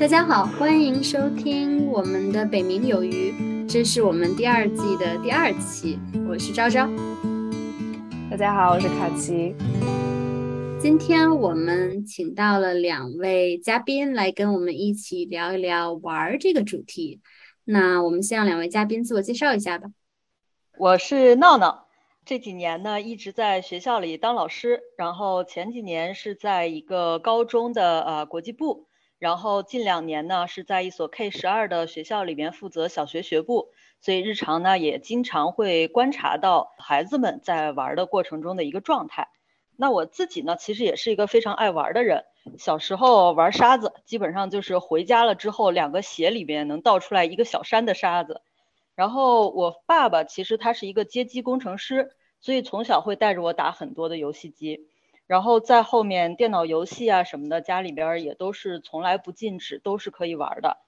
大家好，欢迎收听我们的北冥有鱼，这是我们第二季的第二期，我是昭昭。大家好，我是卡奇。今天我们请到了两位嘉宾来跟我们一起聊一聊玩这个主题。那我们先让两位嘉宾自我介绍一下吧。我是闹闹，这几年呢一直在学校里当老师，然后前几年是在一个高中的呃国际部。然后近两年呢，是在一所 K 十二的学校里面负责小学学部，所以日常呢也经常会观察到孩子们在玩的过程中的一个状态。那我自己呢，其实也是一个非常爱玩的人。小时候玩沙子，基本上就是回家了之后，两个鞋里边能倒出来一个小山的沙子。然后我爸爸其实他是一个街机工程师，所以从小会带着我打很多的游戏机。然后在后面电脑游戏啊什么的，家里边也都是从来不禁止，都是可以玩的。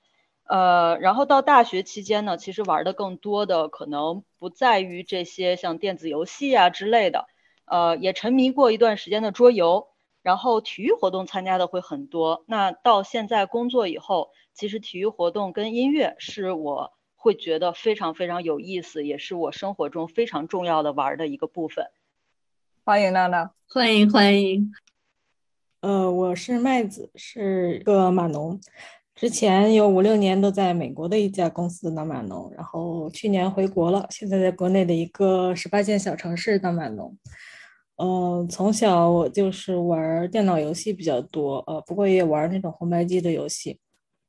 呃，然后到大学期间呢，其实玩的更多的可能不在于这些像电子游戏啊之类的，呃，也沉迷过一段时间的桌游。然后体育活动参加的会很多。那到现在工作以后，其实体育活动跟音乐是我会觉得非常非常有意思，也是我生活中非常重要的玩的一个部分。欢迎娜娜，欢迎欢迎。呃，我是麦子，是个码农，之前有五六年都在美国的一家公司当码农，然后去年回国了，现在在国内的一个十八线小城市当码农。嗯，从小我就是玩电脑游戏比较多，呃，不过也玩那种红白机的游戏，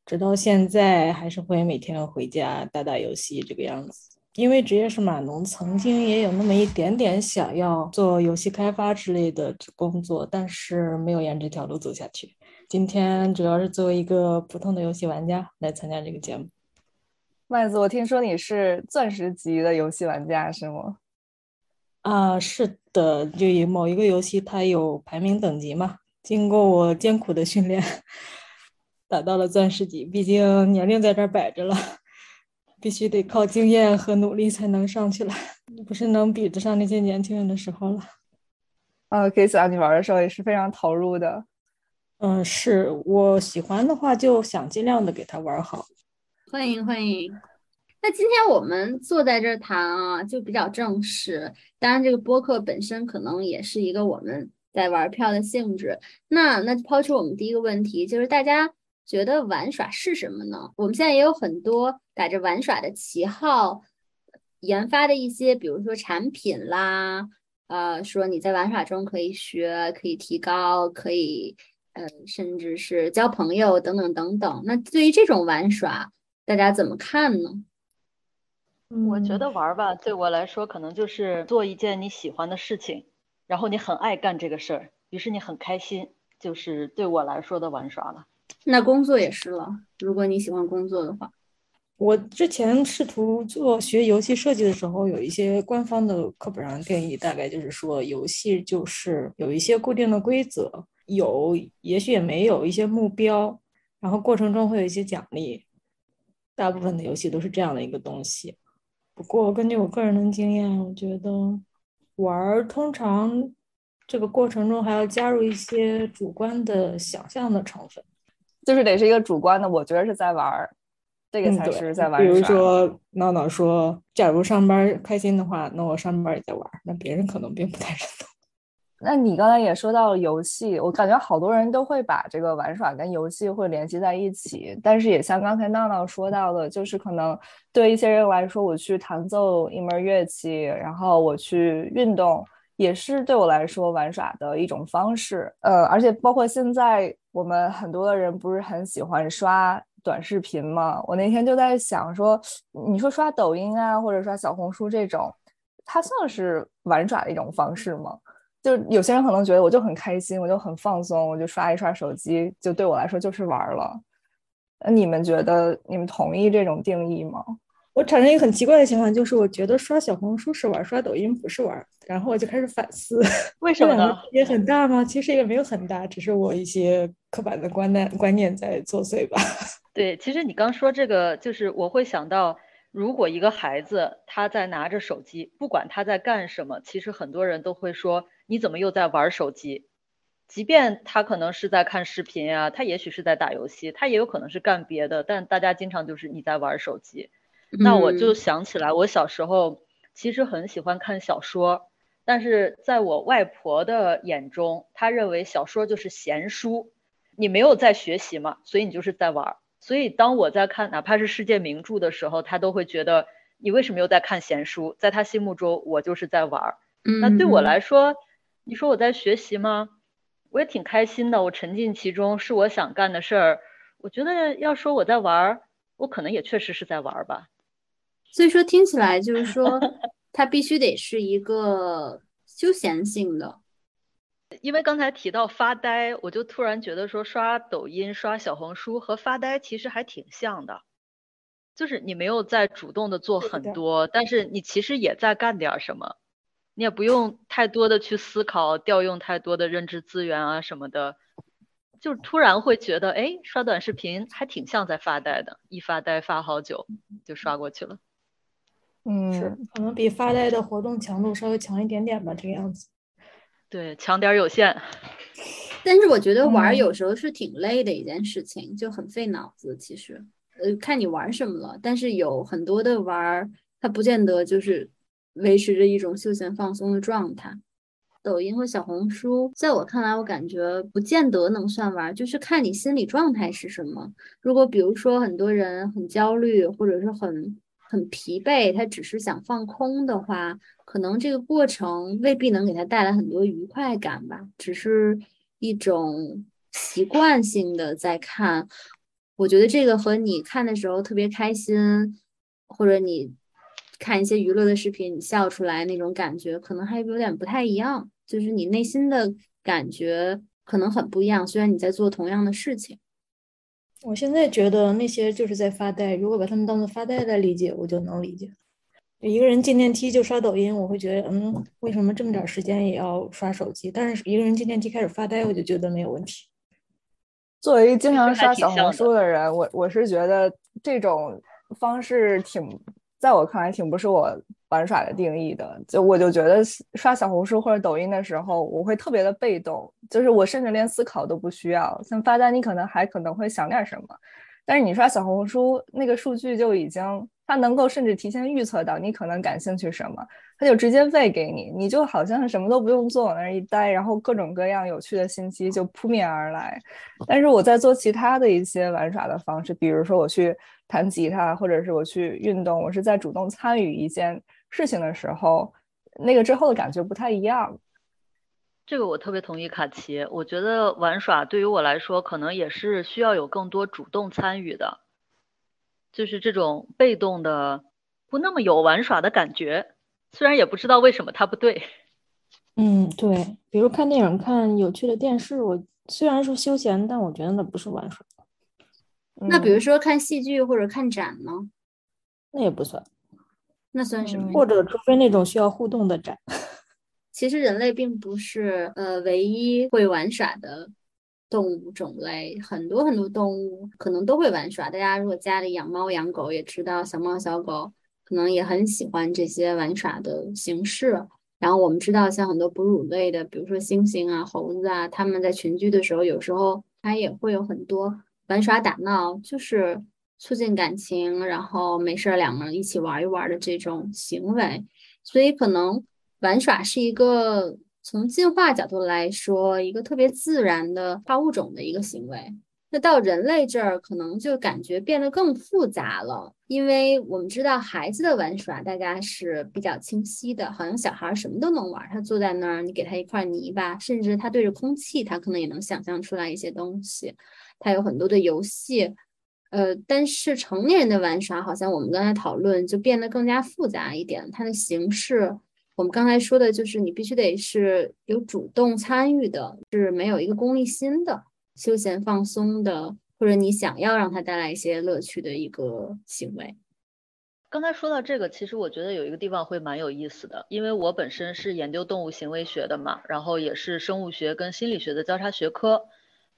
直到现在还是会每天回家打打游戏这个样子。因为职业是码农，曾经也有那么一点点想要做游戏开发之类的工作，但是没有沿这条路走下去。今天主要是作为一个普通的游戏玩家来参加这个节目。麦子，我听说你是钻石级的游戏玩家是吗？啊，是的，就以某一个游戏它有排名等级嘛，经过我艰苦的训练，达到了钻石级。毕竟年龄在这儿摆着了。必须得靠经验和努力才能上去了，不是能比得上那些年轻人的时候了。呃，可以想象你玩的时候也是非常投入的。嗯，是我喜欢的话，就想尽量的给他玩好。欢迎欢迎。那今天我们坐在这儿谈啊，就比较正式。当然，这个播客本身可能也是一个我们在玩票的性质。那那抛出我们第一个问题，就是大家。觉得玩耍是什么呢？我们现在也有很多打着玩耍的旗号研发的一些，比如说产品啦，呃，说你在玩耍中可以学，可以提高，可以呃，甚至是交朋友等等等等。那对于这种玩耍，大家怎么看呢？我觉得玩吧，对我来说可能就是做一件你喜欢的事情，然后你很爱干这个事儿，于是你很开心，就是对我来说的玩耍了。那工作也是了。如果你喜欢工作的话，我之前试图做学游戏设计的时候，有一些官方的课本上定义，大概就是说，游戏就是有一些固定的规则，有也许也没有一些目标，然后过程中会有一些奖励。大部分的游戏都是这样的一个东西。不过根据我个人的经验，我觉得玩通常这个过程中还要加入一些主观的想象的成分。就是得是一个主观的，我觉得是在玩儿，这个才是在玩。比如说闹闹说，假如上班开心的话，那我上班也在玩，那别人可能并不太认同。那你刚才也说到了游戏，我感觉好多人都会把这个玩耍跟游戏会联系在一起，但是也像刚才闹闹说到的，就是可能对一些人来说，我去弹奏一门乐器，然后我去运动。也是对我来说玩耍的一种方式，呃，而且包括现在我们很多的人不是很喜欢刷短视频吗？我那天就在想说，你说刷抖音啊，或者刷小红书这种，它算是玩耍的一种方式吗？就有些人可能觉得我就很开心，我就很放松，我就刷一刷手机，就对我来说就是玩了。那你们觉得，你们同意这种定义吗？我产生一个很奇怪的情况，就是我觉得刷小红书是玩，刷抖音不是玩，然后我就开始反思，为什么呢？也很大吗？其实也没有很大，只是我一些刻板的观念观念在作祟吧。对，其实你刚说这个，就是我会想到，如果一个孩子他在拿着手机，不管他在干什么，其实很多人都会说，你怎么又在玩手机？即便他可能是在看视频啊，他也许是在打游戏，他也有可能是干别的，但大家经常就是你在玩手机。那我就想起来，我小时候其实很喜欢看小说，但是在我外婆的眼中，她认为小说就是闲书，你没有在学习嘛，所以你就是在玩。所以当我在看哪怕是世界名著的时候，她都会觉得你为什么又在看闲书？在她心目中，我就是在玩。那对我来说，你说我在学习吗？我也挺开心的，我沉浸其中，是我想干的事儿。我觉得要说我在玩，我可能也确实是在玩吧。所以说听起来就是说，它必须得是一个休闲性的。因为刚才提到发呆，我就突然觉得说刷抖音、刷小红书和发呆其实还挺像的，就是你没有在主动的做很多，但是你其实也在干点什么。你也不用太多的去思考，调用太多的认知资源啊什么的，就突然会觉得，哎，刷短视频还挺像在发呆的，一发呆发好久就刷过去了。嗯，是可能比发呆的活动强度稍微强一点点吧，这个样子。对，强点有限。但是我觉得玩有时候是挺累的一件事情，就很费脑子。其实，呃，看你玩什么了。但是有很多的玩，它不见得就是。维持着一种休闲放松的状态。抖音和小红书，在我看来，我感觉不见得能算玩，就是看你心理状态是什么。如果比如说很多人很焦虑，或者是很很疲惫，他只是想放空的话，可能这个过程未必能给他带来很多愉快感吧，只是一种习惯性的在看。我觉得这个和你看的时候特别开心，或者你。看一些娱乐的视频，你笑出来那种感觉可能还有点不太一样，就是你内心的感觉可能很不一样。虽然你在做同样的事情，我现在觉得那些就是在发呆。如果把他们当做发呆来理解，我就能理解。一个人进电梯就刷抖音，我会觉得，嗯，为什么这么点时间也要刷手机？但是一个人进电梯开始发呆，我就觉得没有问题。作为经常刷小红书的人，我我是觉得这种方式挺。在我看来，挺不是我玩耍的定义的。就我就觉得刷小红书或者抖音的时候，我会特别的被动，就是我甚至连思考都不需要。像发单，你可能还可能会想点什么，但是你刷小红书，那个数据就已经，它能够甚至提前预测到你可能感兴趣什么，它就直接喂给你，你就好像什么都不用做，往那儿一待，然后各种各样有趣的信息就扑面而来。但是我在做其他的一些玩耍的方式，比如说我去。弹吉他，或者是我去运动，我是在主动参与一件事情的时候，那个之后的感觉不太一样。这个我特别同意卡奇，我觉得玩耍对于我来说，可能也是需要有更多主动参与的，就是这种被动的不那么有玩耍的感觉。虽然也不知道为什么它不对。嗯，对，比如看电影、看有趣的电视，我虽然说休闲，但我觉得那不是玩耍。那比如说看戏剧或者看展呢？那也不算，那算什么？或者除非那种需要互动的展。其实人类并不是呃唯一会玩耍的动物种类，很多很多动物可能都会玩耍。大家如果家里养猫养狗，也知道小猫小狗可能也很喜欢这些玩耍的形式。然后我们知道，像很多哺乳类的，比如说猩猩啊、猴子啊，它们在群居的时候，有时候它也会有很多。玩耍打闹就是促进感情，然后没事儿两个人一起玩一玩的这种行为，所以可能玩耍是一个从进化角度来说一个特别自然的跨物种的一个行为。那到人类这儿，可能就感觉变得更复杂了，因为我们知道孩子的玩耍大家是比较清晰的，好像小孩什么都能玩，他坐在那儿，你给他一块泥巴，甚至他对着空气，他可能也能想象出来一些东西。他有很多的游戏，呃，但是成年人的玩耍好像我们刚才讨论就变得更加复杂一点。它的形式，我们刚才说的就是你必须得是有主动参与的，是没有一个功利心的、休闲放松的，或者你想要让它带来一些乐趣的一个行为。刚才说到这个，其实我觉得有一个地方会蛮有意思的，因为我本身是研究动物行为学的嘛，然后也是生物学跟心理学的交叉学科。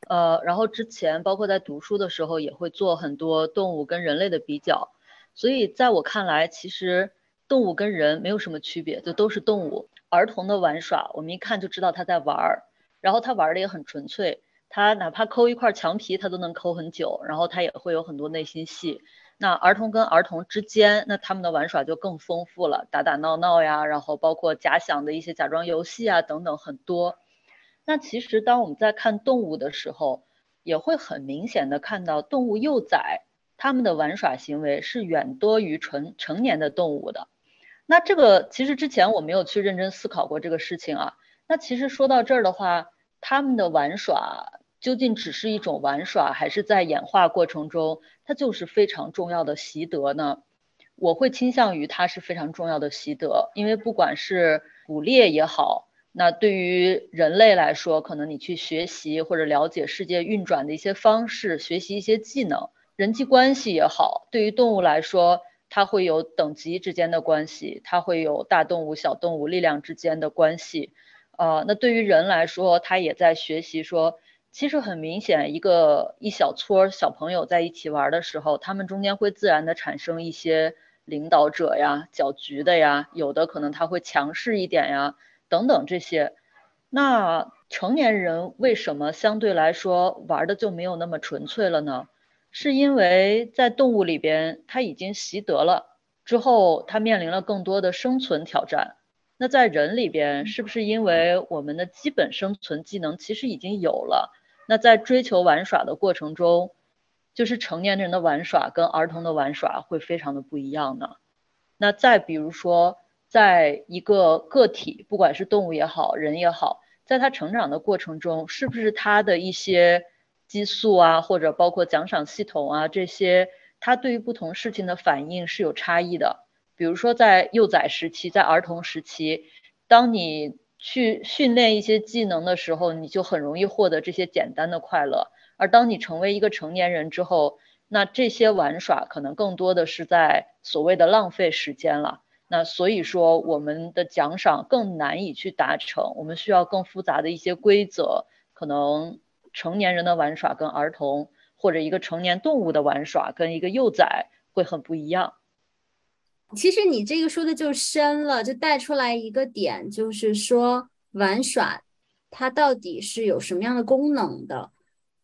呃，然后之前包括在读书的时候，也会做很多动物跟人类的比较，所以在我看来，其实动物跟人没有什么区别，就都是动物。儿童的玩耍，我们一看就知道他在玩儿，然后他玩的也很纯粹，他哪怕抠一块墙皮，他都能抠很久，然后他也会有很多内心戏。那儿童跟儿童之间，那他们的玩耍就更丰富了，打打闹闹呀，然后包括假想的一些假装游戏啊等等很多。那其实当我们在看动物的时候，也会很明显的看到动物幼崽他们的玩耍行为是远多于成成年的动物的。那这个其实之前我没有去认真思考过这个事情啊。那其实说到这儿的话，他们的玩耍究竟只是一种玩耍，还是在演化过程中它就是非常重要的习得呢？我会倾向于它是非常重要的习得，因为不管是捕猎也好，那对于人类来说，可能你去学习或者了解世界运转的一些方式，学习一些技能，人际关系也好，对于动物来说。它会有等级之间的关系，它会有大动物、小动物力量之间的关系，呃，那对于人来说，他也在学习说，其实很明显，一个一小撮小朋友在一起玩的时候，他们中间会自然的产生一些领导者呀、搅局的呀，有的可能他会强势一点呀，等等这些。那成年人为什么相对来说玩的就没有那么纯粹了呢？是因为在动物里边，它已经习得了之后，它面临了更多的生存挑战。那在人里边，是不是因为我们的基本生存技能其实已经有了？那在追求玩耍的过程中，就是成年人的玩耍跟儿童的玩耍会非常的不一样呢？那再比如说，在一个个体，不管是动物也好，人也好，在他成长的过程中，是不是他的一些？激素啊，或者包括奖赏系统啊，这些他对于不同事情的反应是有差异的。比如说在幼崽时期，在儿童时期，当你去训练一些技能的时候，你就很容易获得这些简单的快乐；而当你成为一个成年人之后，那这些玩耍可能更多的是在所谓的浪费时间了。那所以说，我们的奖赏更难以去达成，我们需要更复杂的一些规则，可能。成年人的玩耍跟儿童或者一个成年动物的玩耍跟一个幼崽会很不一样。其实你这个说的就深了，就带出来一个点，就是说玩耍它到底是有什么样的功能的？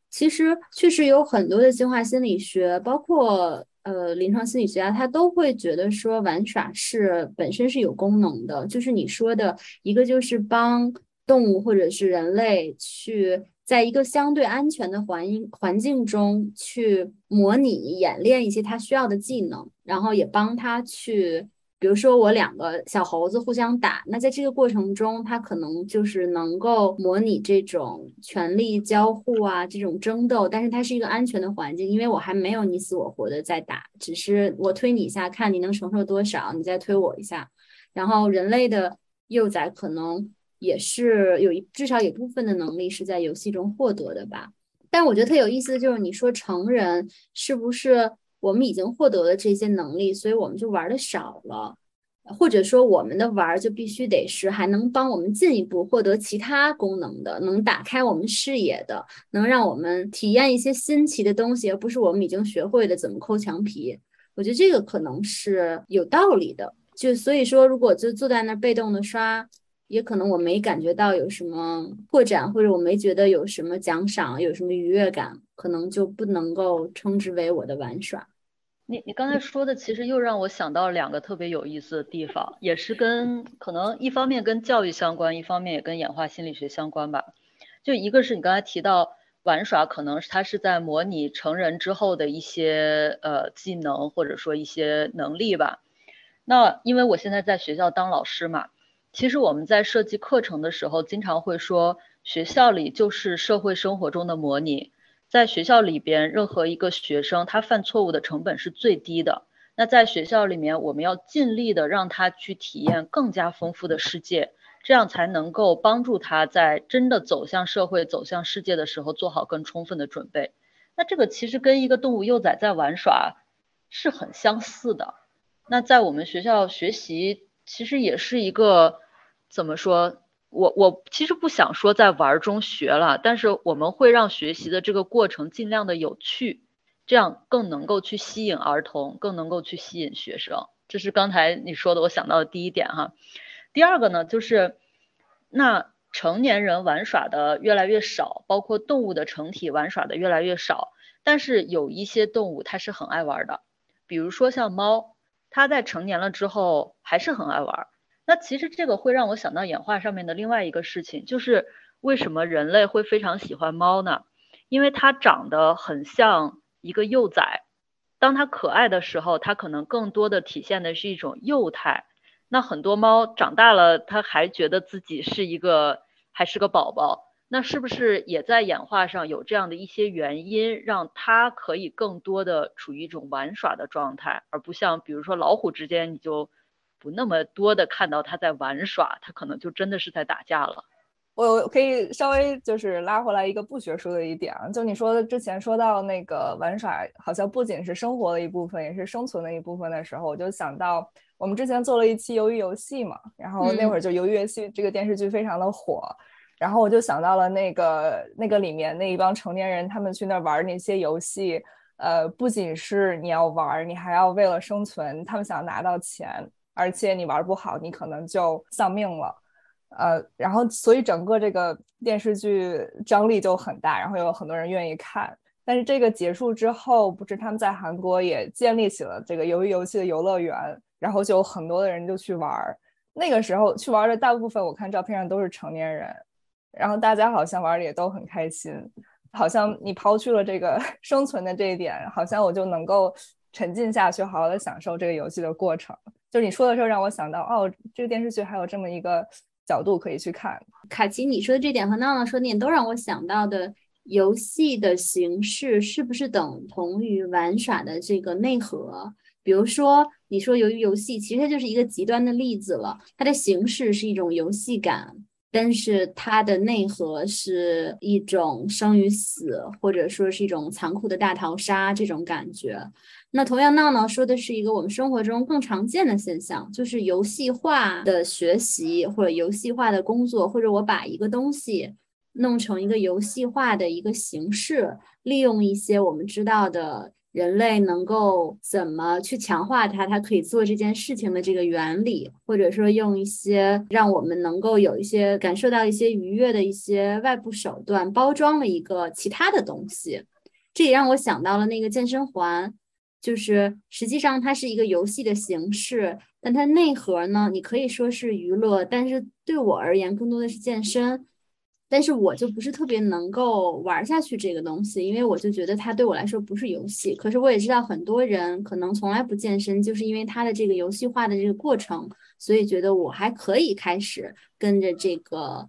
其实确实有很多的进化心理学，包括呃临床心理学家，他都会觉得说玩耍是本身是有功能的。就是你说的一个，就是帮动物或者是人类去。在一个相对安全的环境环境中去模拟演练一些他需要的技能，然后也帮他去，比如说我两个小猴子互相打，那在这个过程中，他可能就是能够模拟这种权力交互啊，这种争斗，但是它是一个安全的环境，因为我还没有你死我活的在打，只是我推你一下，看你能承受多少，你再推我一下，然后人类的幼崽可能。也是有一至少有部分的能力是在游戏中获得的吧，但我觉得特有意思的就是你说成人是不是我们已经获得了这些能力，所以我们就玩的少了，或者说我们的玩就必须得是还能帮我们进一步获得其他功能的，能打开我们视野的，能让我们体验一些新奇的东西，而不是我们已经学会的怎么抠墙皮。我觉得这个可能是有道理的，就所以说如果就坐在那儿被动的刷。也可能我没感觉到有什么扩展，或者我没觉得有什么奖赏，有什么愉悦感，可能就不能够称之为我的玩耍。你你刚才说的，其实又让我想到两个特别有意思的地方，也是跟可能一方面跟教育相关，一方面也跟演化心理学相关吧。就一个是你刚才提到玩耍，可能是它是在模拟成人之后的一些呃技能或者说一些能力吧。那因为我现在在学校当老师嘛。其实我们在设计课程的时候，经常会说，学校里就是社会生活中的模拟。在学校里边，任何一个学生他犯错误的成本是最低的。那在学校里面，我们要尽力的让他去体验更加丰富的世界，这样才能够帮助他在真的走向社会、走向世界的时候做好更充分的准备。那这个其实跟一个动物幼崽在玩耍是很相似的。那在我们学校学习。其实也是一个怎么说？我我其实不想说在玩中学了，但是我们会让学习的这个过程尽量的有趣，这样更能够去吸引儿童，更能够去吸引学生。这是刚才你说的，我想到的第一点哈。第二个呢，就是那成年人玩耍的越来越少，包括动物的成体玩耍的越来越少。但是有一些动物它是很爱玩的，比如说像猫，它在成年了之后还是很爱玩。那其实这个会让我想到演化上面的另外一个事情，就是为什么人类会非常喜欢猫呢？因为它长得很像一个幼崽，当它可爱的时候，它可能更多的体现的是一种幼态。那很多猫长大了，它还觉得自己是一个还是个宝宝，那是不是也在演化上有这样的一些原因，让它可以更多的处于一种玩耍的状态，而不像比如说老虎之间，你就不那么多的看到它在玩耍，它可能就真的是在打架了。我可以稍微就是拉回来一个不学术的一点啊，就你说的之前说到那个玩耍，好像不仅是生活的一部分，也是生存的一部分的时候，我就想到。我们之前做了一期《鱿鱼游戏》嘛，然后那会儿就《鱿鱼游戏》这个电视剧非常的火，然后我就想到了那个那个里面那一帮成年人，他们去那玩那些游戏，呃，不仅是你要玩，你还要为了生存，他们想拿到钱，而且你玩不好，你可能就丧命了，呃，然后所以整个这个电视剧张力就很大，然后有很多人愿意看。但是这个结束之后，不是他们在韩国也建立起了这个鱿鱼游戏的游乐园。然后就有很多的人就去玩儿，那个时候去玩的大部分，我看照片上都是成年人，然后大家好像玩的也都很开心，好像你抛去了这个 生存的这一点，好像我就能够沉浸下去，好好的享受这个游戏的过程。就是你说的时候，让我想到，哦，这个电视剧还有这么一个角度可以去看。卡奇，你说的这点和闹闹说的点都让我想到的，游戏的形式是不是等同于玩耍的这个内核？比如说，你说由于游戏，其实它就是一个极端的例子了。它的形式是一种游戏感，但是它的内核是一种生与死，或者说是一种残酷的大逃杀这种感觉。那同样，闹闹说的是一个我们生活中更常见的现象，就是游戏化的学习或者游戏化的工作，或者我把一个东西弄成一个游戏化的一个形式，利用一些我们知道的。人类能够怎么去强化它？它可以做这件事情的这个原理，或者说用一些让我们能够有一些感受到一些愉悦的一些外部手段，包装了一个其他的东西。这也让我想到了那个健身环，就是实际上它是一个游戏的形式，但它内核呢，你可以说是娱乐，但是对我而言，更多的是健身。但是我就不是特别能够玩下去这个东西，因为我就觉得它对我来说不是游戏。可是我也知道很多人可能从来不健身，就是因为它的这个游戏化的这个过程，所以觉得我还可以开始跟着这个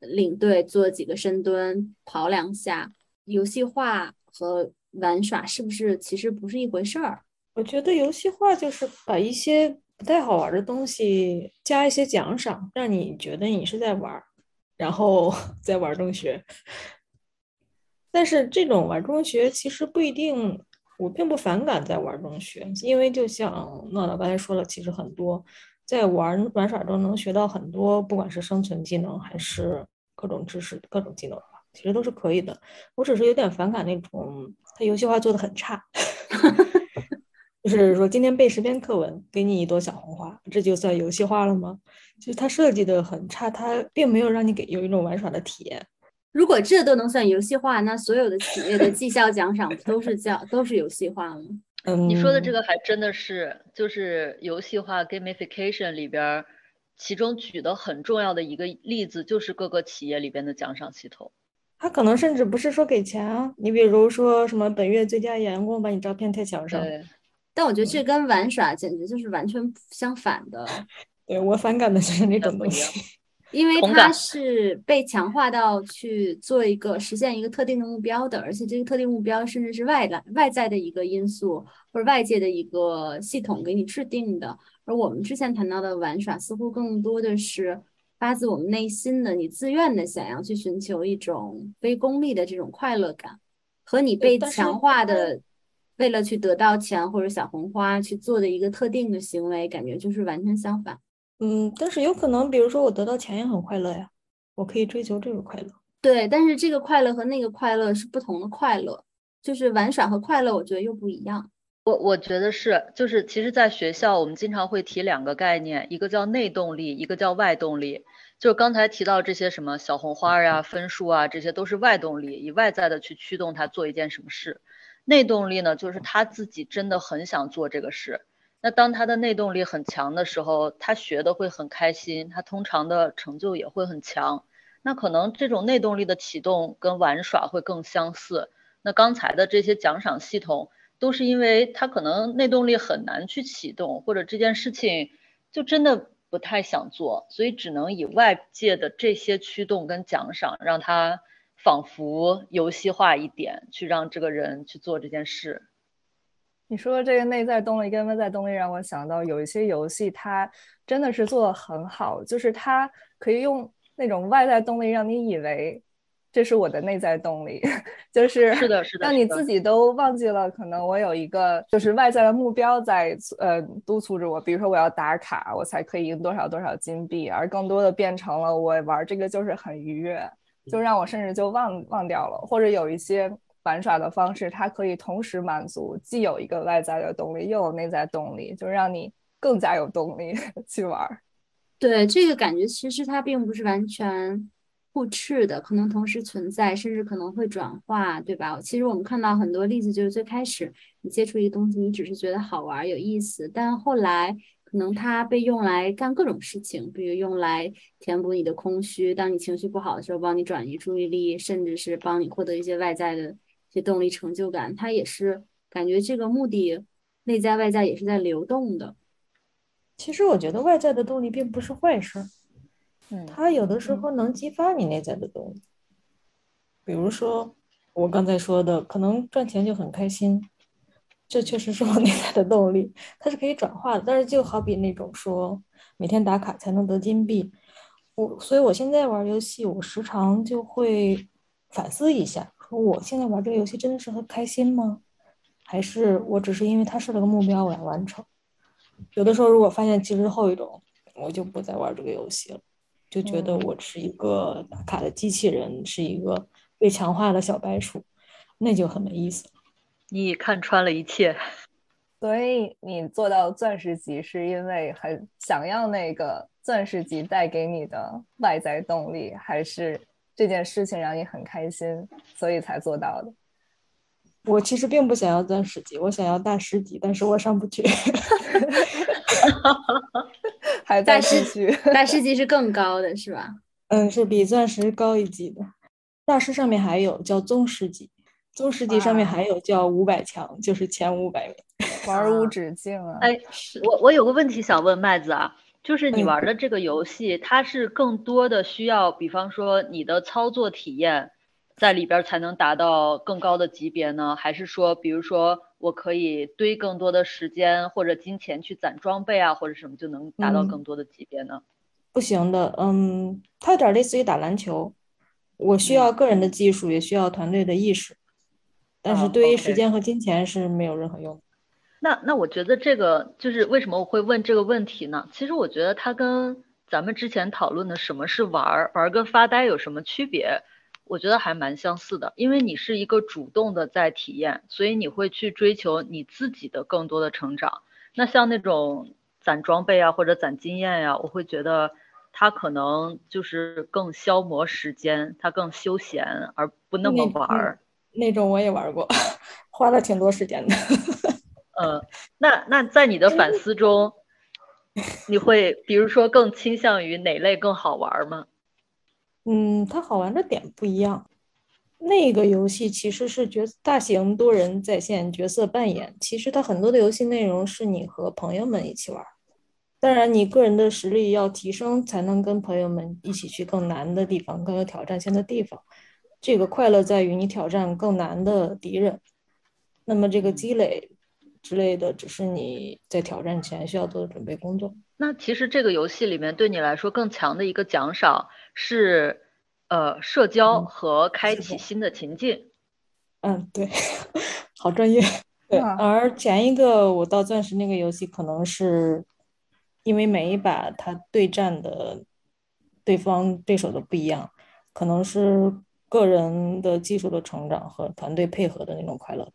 领队做几个深蹲，跑两下。游戏化和玩耍是不是其实不是一回事儿？我觉得游戏化就是把一些不太好玩的东西加一些奖赏，让你觉得你是在玩儿。然后 再玩中学，但是这种玩中学其实不一定，我并不反感在玩中学，因为就像闹闹刚才说了，其实很多在玩玩耍中能学到很多，不管是生存技能还是各种知识、各种技能吧，其实都是可以的。我只是有点反感那种他游戏化做的很差。就是说，今天背十篇课文，给你一朵小红花，这就算游戏化了吗？就是它设计的很差，它并没有让你给有一种玩耍的体验。如果这都能算游戏化，那所有的企业的绩效奖赏都是叫都是游戏化吗？嗯，你说的这个还真的是，就是游戏化 gamification 里边，其中举的很重要的一个例子，就是各个企业里边的奖赏系统。他可能甚至不是说给钱啊，你比如说什么本月最佳员工，把你照片贴墙上。但我觉得这跟玩耍简直就是完全相反的。对我反感的就是那种东西，因为它是被强化到去做一个实现一个特定的目标的，而且这个特定目标甚至是外来外在的一个因素或者外界的一个系统给你制定的。而我们之前谈到的玩耍，似乎更多的是发自我们内心的，你自愿的想要去寻求一种非功利的这种快乐感，和你被强化的。为了去得到钱或者小红花去做的一个特定的行为，感觉就是完全相反。嗯，但是有可能，比如说我得到钱也很快乐呀，我可以追求这个快乐。对，但是这个快乐和那个快乐是不同的快乐，就是玩耍和快乐，我觉得又不一样。我我觉得是，就是其实，在学校我们经常会提两个概念，一个叫内动力，一个叫外动力。就刚才提到这些什么小红花呀、分数啊，这些都是外动力，以外在的去驱动他做一件什么事。内动力呢，就是他自己真的很想做这个事。那当他的内动力很强的时候，他学的会很开心，他通常的成就也会很强。那可能这种内动力的启动跟玩耍会更相似。那刚才的这些奖赏系统，都是因为他可能内动力很难去启动，或者这件事情就真的不太想做，所以只能以外界的这些驱动跟奖赏，让他仿佛游戏化一点，去让这个人去做这件事。你说这个内在动力跟外在动力，让我想到有一些游戏，它真的是做的很好，就是它可以用那种外在动力，让你以为这是我的内在动力，就是是的，是的，让你自己都忘记了，可能我有一个就是外在的目标在呃督促着我，比如说我要打卡，我才可以赢多少多少金币，而更多的变成了我玩这个就是很愉悦，就让我甚至就忘忘掉了，或者有一些。玩耍的方式，它可以同时满足，既有一个外在的动力，又有内在动力，就让你更加有动力 去玩。对这个感觉，其实它并不是完全互斥的，可能同时存在，甚至可能会转化，对吧？其实我们看到很多例子，就是最开始你接触一个东西，你只是觉得好玩、有意思，但后来可能它被用来干各种事情，比如用来填补你的空虚，当你情绪不好的时候，帮你转移注意力，甚至是帮你获得一些外在的一。些动力、成就感，它也是感觉这个目的内在外在也是在流动的。其实我觉得外在的动力并不是坏事，嗯，它有的时候能激发你内在的动力。比如说我刚才说的，可能赚钱就很开心，这确实是我内在的动力，它是可以转化的。但是就好比那种说每天打卡才能得金币，我所以我现在玩游戏，我时常就会反思一下。说我现在玩这个游戏真的是很开心吗？还是我只是因为它设了个目标我要完成？有的时候如果发现其实后一种，我就不再玩这个游戏了，就觉得我是一个打卡的机器人，是一个被强化的小白鼠，那就很没意思。你看穿了一切，所以你做到钻石级是因为很想要那个钻石级带给你的外在动力，还是？这件事情让你很开心，所以才做到的。我其实并不想要钻石级，我想要大师级，但是我上不去。还在继续，大师级是更高的，是吧？嗯，是比钻石高一级的。大师上面还有叫宗师级，宗师级上面还有叫五百强，就是前五百名，玩无止境啊！哎，我我有个问题想问麦子啊。就是你玩的这个游戏，它是更多的需要，比方说你的操作体验在里边才能达到更高的级别呢？还是说，比如说我可以堆更多的时间或者金钱去攒装备啊，或者什么就能达到更多的级别呢？不行的，嗯，它有点类似于打篮球，我需要个人的技术，也需要团队的意识，但是对于时间和金钱是没有任何用的。那那我觉得这个就是为什么我会问这个问题呢？其实我觉得它跟咱们之前讨论的什么是玩儿，玩儿跟发呆有什么区别？我觉得还蛮相似的，因为你是一个主动的在体验，所以你会去追求你自己的更多的成长。那像那种攒装备啊或者攒经验呀，我会觉得它可能就是更消磨时间，它更休闲而不那么玩儿。那种我也玩过，花了挺多时间的。嗯，那那在你的反思中，你会比如说更倾向于哪类更好玩吗？嗯，它好玩的点不一样。那个游戏其实是角大型多人在线角色扮演，其实它很多的游戏内容是你和朋友们一起玩。当然，你个人的实力要提升，才能跟朋友们一起去更难的地方、更有挑战性的地方。这个快乐在于你挑战更难的敌人。那么这个积累。之类的，只是你在挑战前需要做的准备工作。那其实这个游戏里面对你来说更强的一个奖赏是，呃，社交和开启新的情境。嗯，对，好专业。对，而前一个我到钻石那个游戏，可能是因为每一把他对战的对方对手都不一样，可能是个人的技术的成长和团队配合的那种快乐。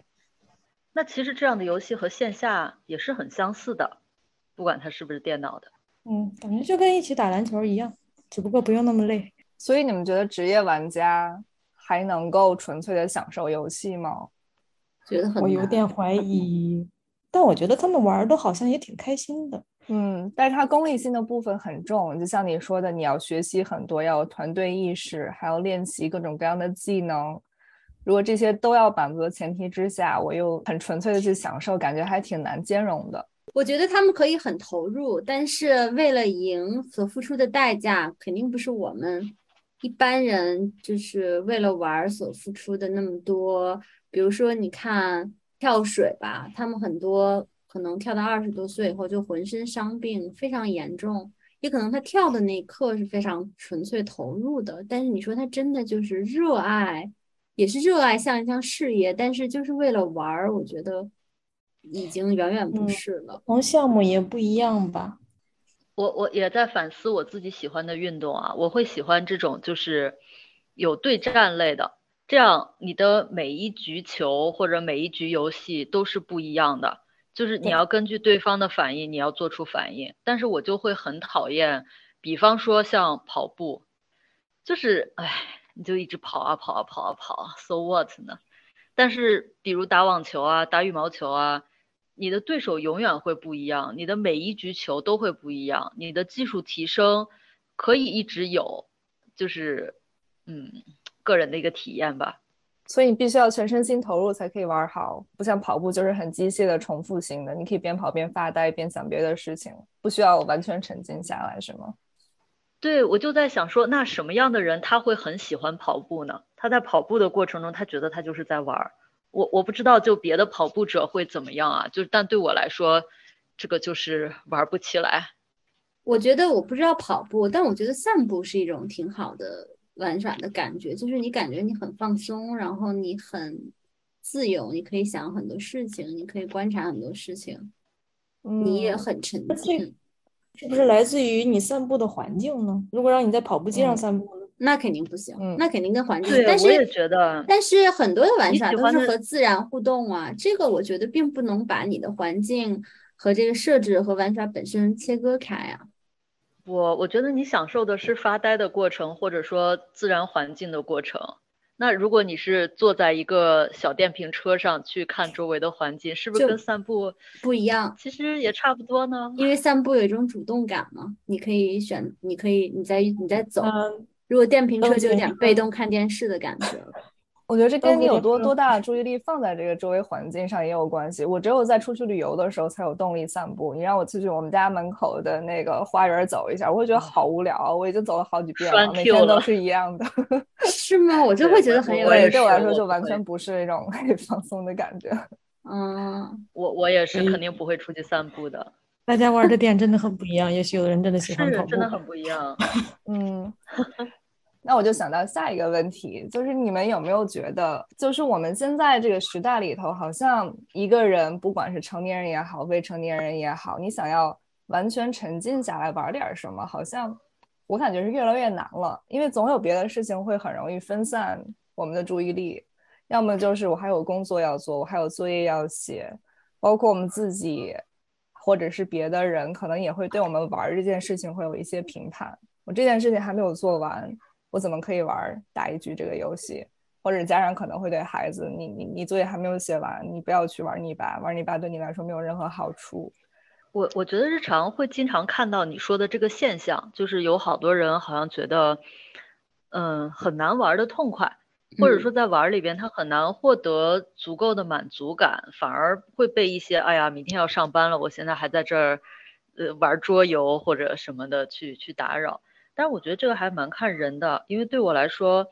那其实这样的游戏和线下也是很相似的，不管它是不是电脑的。嗯，感觉就跟一起打篮球一样，只不过不用那么累。所以你们觉得职业玩家还能够纯粹的享受游戏吗？觉得很我有点怀疑，但我觉得他们玩的好像也挺开心的。嗯，但是它功利性的部分很重，就像你说的，你要学习很多，要有团队意识，还要练习各种各样的技能。如果这些都要满足的前提之下，我又很纯粹的去享受，感觉还挺难兼容的。我觉得他们可以很投入，但是为了赢所付出的代价，肯定不是我们一般人就是为了玩儿所付出的那么多。比如说，你看跳水吧，他们很多可能跳到二十多岁以后就浑身伤病非常严重，也可能他跳的那一刻是非常纯粹投入的，但是你说他真的就是热爱，也是热爱像一项事业，但是就是为了玩儿，我觉得已经远远不嗯是了。同项目也不一样吧？我我也在反思我自己喜欢的运动啊，我会喜欢这种就是有对战类的，这样你的每一局球或者每一局游戏都是不一样的，就是你要根据对方的反应，你要做出反应。但是我就会很讨厌，比方说像跑步，就是哎，你就一直跑啊跑啊跑啊跑，so what 呢？但是比如打网球啊，打羽毛球啊，你的对手永远会不一样，你的每一局球都会不一样，你的技术提升可以一直有，就是嗯，个人的一个体验吧。所以你必须要全身心投入才可以玩好，不像跑步就是很机械的重复型的，你可以边跑边发呆，边想别的事情，不需要完全沉浸下来，是吗？对，我就在想说，那什么样的人他会很喜欢跑步呢？他在跑步的过程中，他觉得他就是在玩儿。我我不知道，就别的跑步者会怎么样啊？就但对我来说，这个就是玩不起来。我觉得我不知道跑步，但我觉得散步是一种挺好的玩耍的感觉，就是你感觉你很放松，然后你很自由，你可以想很多事情，你可以观察很多事情，你也嗯很沉浸。是不是来自于你散步的环境呢？如果让你在跑步机上嗯散步呢？那肯定不行，嗯那肯定跟环境。对，但我也是觉得，但是很多的玩耍都是和自然互动啊，这个我觉得并不能把你的环境和这个设置和玩耍本身切割开啊。我我觉得你享受的是发呆的过程，或者说自然环境的过程。那如果你是坐在一个小电瓶车上去看周围的环境，是不是跟散步不一样，其实也差不多呢？因为散步有一种主动感嘛，你可以选，你可以你在你在走，嗯，如果电瓶车就有点被动看电视的感觉了。我觉得这跟你有多嗯多大的注意力放在这个周围环境上也有关系。我只有在出去旅游的时候才有动力散步。你让我出去我们家门口的那个花园走一下，我会觉得好无聊啊。我已经走了好几遍了，每天都是一样的。是吗？我就会觉得很有意思对，我来说就完全不是一种 可以放松的感觉。嗯，我我也是肯定不会出去散步的，大家玩的点真的很不一样，也许有的人真的喜欢跑步真的。很不一样。嗯，那我就想到下一个问题，就是你们有没有觉得，就是我们现在这个时代里头，好像一个人，不管是成年人也好，未成年人也好，你想要完全沉浸下来玩点什么，好像我感觉是越来越难了，因为总有别的事情会很容易分散我们的注意力，要么就是我还有工作要做，我还有作业要写，包括我们自己或者是别的人，可能也会对我们玩这件事情会有一些评判。我这件事情还没有做完，我怎么可以玩儿打一局这个游戏？或者家长可能会对孩子，你你你作业还没有写完，你不要去玩泥巴，玩泥巴对你来说没有任何好处。我我觉得日常会经常看到你说的这个现象，就是有好多人好像觉得，嗯，很难玩的痛快，或者嗯说在玩儿里边他很难获得足够的满足感，反而会被一些哎呀，明天要上班了，我现在还在这儿，呃，玩桌游或者什么的去去打扰。但是我觉得这个还蛮看人的，因为对我来说，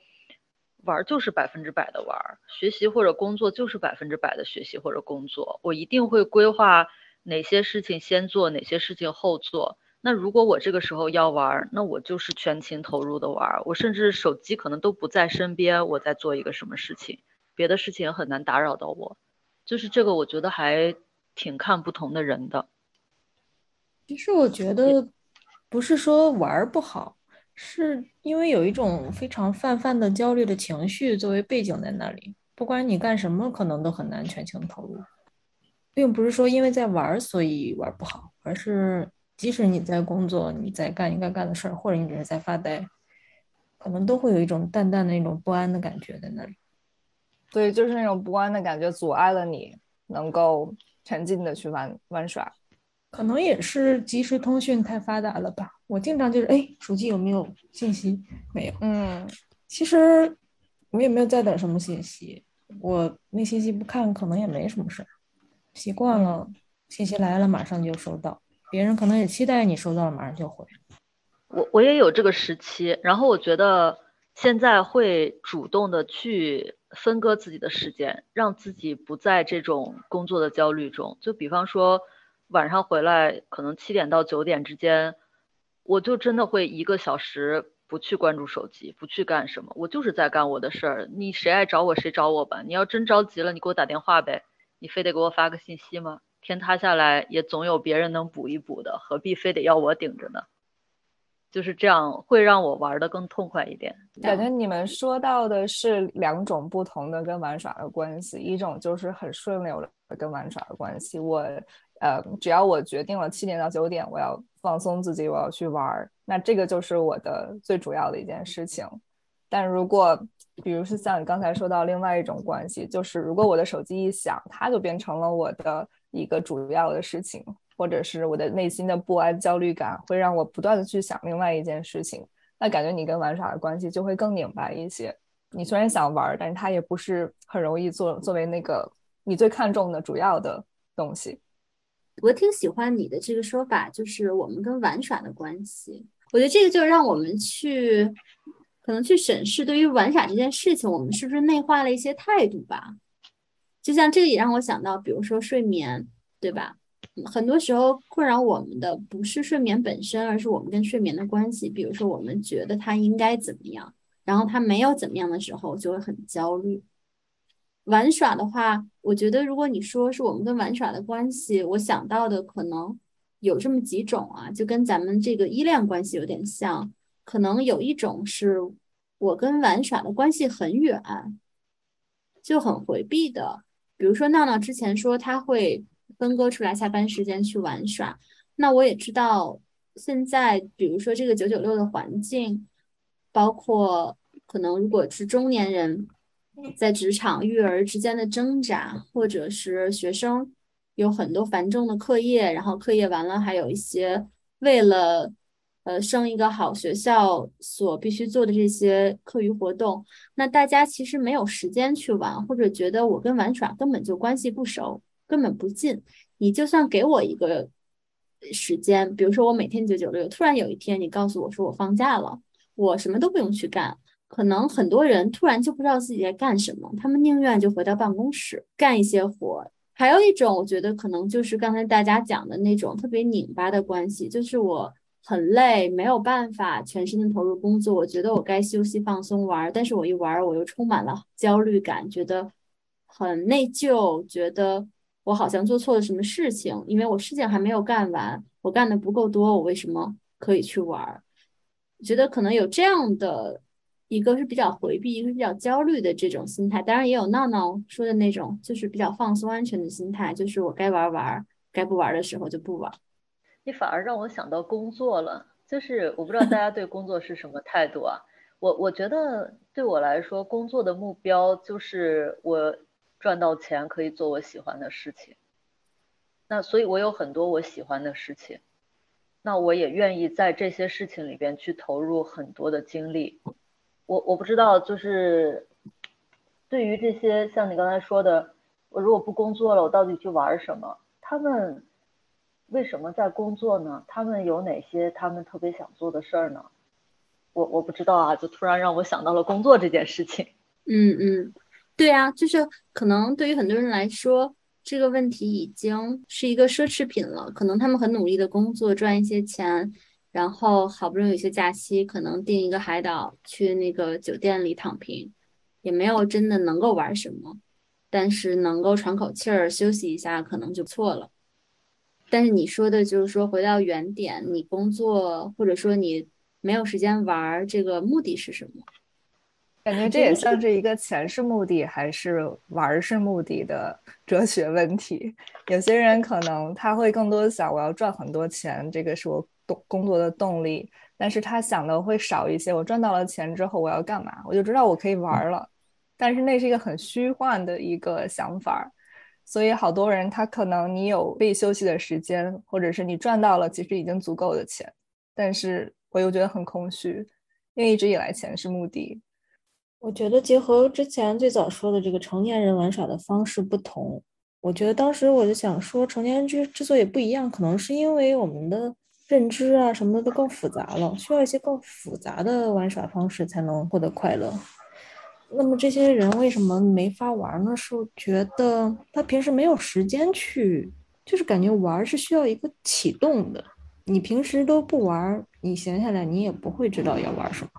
玩儿就是百分之百的玩儿，学习或者工作就是百分之百的学习或者工作。我一定会规划哪些事情先做，哪些事情后做。那如果我这个时候要玩儿，那我就是全情投入的玩儿，我甚至手机可能都不在身边，我在做一个什么事情，别的事情也很难打扰到我。就是这个，我觉得还挺看不同的人的。其实我觉得不是说玩不好，是因为有一种非常泛泛的焦虑的情绪作为背景在那里，不管你干什么，可能都很难全情投入，并不是说因为在玩所以玩不好，而是即使你在工作，你在干应该干的事儿，或者你只是在发呆，可能都会有一种淡淡的那种不安的感觉在那里。对，就是那种不安的感觉，阻碍了你能够沉浸的去玩玩耍。可能也是即时通讯太发达了吧。我经常就是，哎，手机有没有信息？没有。嗯，其实我也没有在等什么信息。我那信息不看，可能也没什么事儿。习惯了，信息来了马上就收到。别人可能也期待你收到了马上就回。我我也有这个时期，然后我觉得现在会主动的去分割自己的时间，让自己不在这种工作的焦虑中。就比方说。晚上回来可能七点到九点之间，我就真的会一个小时不去关注手机，不去干什么，我就是在干我的事儿。你谁爱找我谁找我吧。你要真着急了，你给我打电话呗。你非得给我发个信息吗？天塌下来也总有别人能补一补的，何必非得要我顶着呢？就是这样会让我玩的更痛快一点。感觉你们说到的是两种不同的跟玩耍的关系，一种就是很顺溜的跟玩耍的关系。我。呃，只要我决定了七点到九点我要放松自己，我要去玩儿，那这个就是我的最主要的一件事情。但如果，比如是像你刚才说到另外一种关系，就是如果我的手机一响，它就变成了我的一个主要的事情，或者是我的内心的不安、焦虑感会让我不断的去想另外一件事情，那感觉你跟玩耍的关系就会更拧巴一些。你虽然想玩，但是它也不是很容易作作为那个你最看重的主要的东西。我挺喜欢你的这个说法，就是我们跟玩耍的关系。我觉得这个就让我们去，可能去审视对于玩耍这件事情，我们是不是内化了一些态度吧？就像这个也让我想到，比如说睡眠，对吧？很多时候困扰我们的不是睡眠本身，而是我们跟睡眠的关系。比如说，我们觉得它应该怎么样，然后它没有怎么样的时候，就会很焦虑。玩耍的话，我觉得如果你说是我们跟玩耍的关系，我想到的可能有这么几种啊，就跟咱们这个依恋关系有点像。可能有一种是我跟玩耍的关系很远，就很回避的。比如说闹闹之前说他会分割出来下班时间去玩耍，那我也知道现在，比如说这个九九六的环境，包括可能如果是中年人。在职场育儿之间的挣扎，或者是学生有很多繁重的课业，然后课业完了还有一些为了呃升一个好学校所必须做的这些课余活动，那大家其实没有时间去玩，或者觉得我跟玩耍根本就关系不熟，根本不近。你就算给我一个时间，比如说我每天九九六，突然有一天你告诉我说我放假了，我什么都不用去干。可能很多人突然就不知道自己在干什么，他们宁愿就回到办公室干一些活。还有一种，我觉得可能就是刚才大家讲的那种特别拧巴的关系，就是我很累，没有办法全身的投入工作。我觉得我该休息放松玩，但是我一玩，我又充满了焦虑感，觉得很内疚，觉得我好像做错了什么事情，因为我事情还没有干完，我干的不够多，我为什么可以去玩？觉得可能有这样的。一个是比较回避，一个是比较焦虑的这种心态，当然也有闹闹说的那种，就是比较放松、安全的心态，就是我该玩玩，该不玩的时候就不玩。你反而让我想到工作了，就是我不知道大家对工作是什么态度啊？我我觉得对我来说，工作的目标就是我赚到钱可以做我喜欢的事情。那所以，我有很多我喜欢的事情，那我也愿意在这些事情里边去投入很多的精力。我我不知道，就是对于这些像你刚才说的，我如果不工作了，我到底去玩什么？他们为什么在工作呢？他们有哪些他们特别想做的事儿呢？我我不知道啊，就突然让我想到了工作这件事情。嗯嗯，对啊，就是可能对于很多人来说，这个问题已经是一个奢侈品了。可能他们很努力的工作，赚一些钱。然后好不容易有些假期，可能订一个海岛，去那个酒店里躺平，也没有真的能够玩什么，但是能够喘口气儿、休息一下，可能就错了。但是你说的就是说回到原点，你工作或者说你没有时间玩，这个目的是什么？感觉这也像是一个钱是目的还是玩是目的的 哲学问题。有些人可能他会更多的想我要赚很多钱，这个是我动工作的动力，但是他想的会少一些。我赚到了钱之后我要干嘛？我就知道我可以玩了，但是那是一个很虚幻的一个想法。所以好多人他可能你有可以休息的时间，或者是你赚到了其实已经足够的钱，但是我又觉得很空虚，因为一直以来钱是目的。我觉得结合之前最早说的这个成年人玩耍的方式不同，我觉得当时我就想说，成年人之之所以不一样，可能是因为我们的认知啊什么的都更复杂了，需要一些更复杂的玩耍方式才能获得快乐。那么这些人为什么没法玩呢？是觉得他平时没有时间去，就是感觉玩是需要一个启动的。你平时都不玩，你闲下来你也不会知道要玩什么。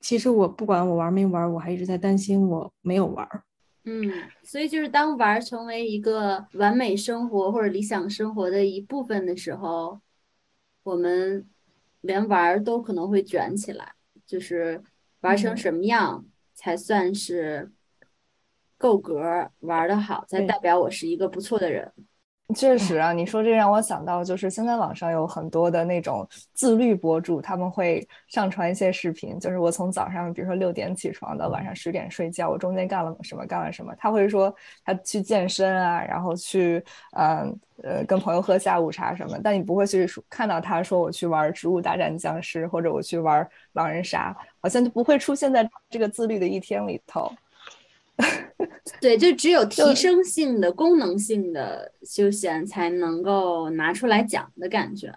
其实我不管我玩没玩，我还一直在担心我没有玩。嗯，所以就是当玩成为一个完美生活或者理想生活的一部分的时候，我们连玩都可能会卷起来。就是玩成什么样才算是够格，玩的好才代表我是一个不错的人。确实啊，你说这让我想到，就是现在网上有很多的那种自律博主，他们会上传一些视频，就是我从早上，比如说六点起床到晚上十点睡觉，我中间干了什么，干了什么。他会说他去健身啊，然后去嗯呃跟朋友喝下午茶什么，但你不会去看到他说我去玩《植物大战僵尸》或者我去玩狼人杀，好像就不会出现在这个自律的一天里头。对，就只有提升性的、功能性的休闲才能够拿出来讲的感觉。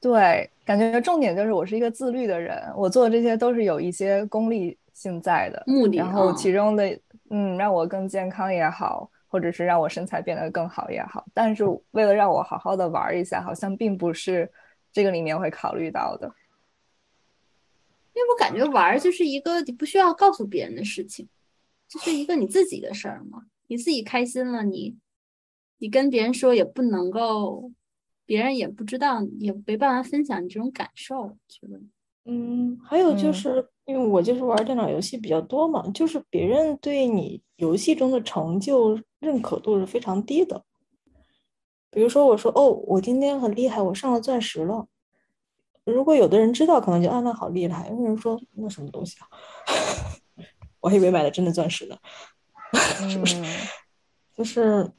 对，感觉重点就是我是一个自律的人，我做的这些都是有一些功利性在的目的。然后其中的，嗯，让我更健康也好，或者是让我身材变得更好也好，但是为了让我好好的玩一下，好像并不是这个里面会考虑到的。因为我感觉玩就是一个你不需要告诉别人的事情。就是一个你自己的事儿嘛，你自己开心了，你你跟别人说也不能够，别人也不知道，也没办法分享你这种感受。觉得，嗯，还有就是因为我就是玩电脑游戏比较多嘛，就是别人对你游戏中的成就认可度是非常低的。比如说我说哦，我今天很厉害，我上了钻石了。如果有的人知道，可能就啊那好厉害。有人说那什么东西啊？我还以为买的真的钻石呢，是不是？就是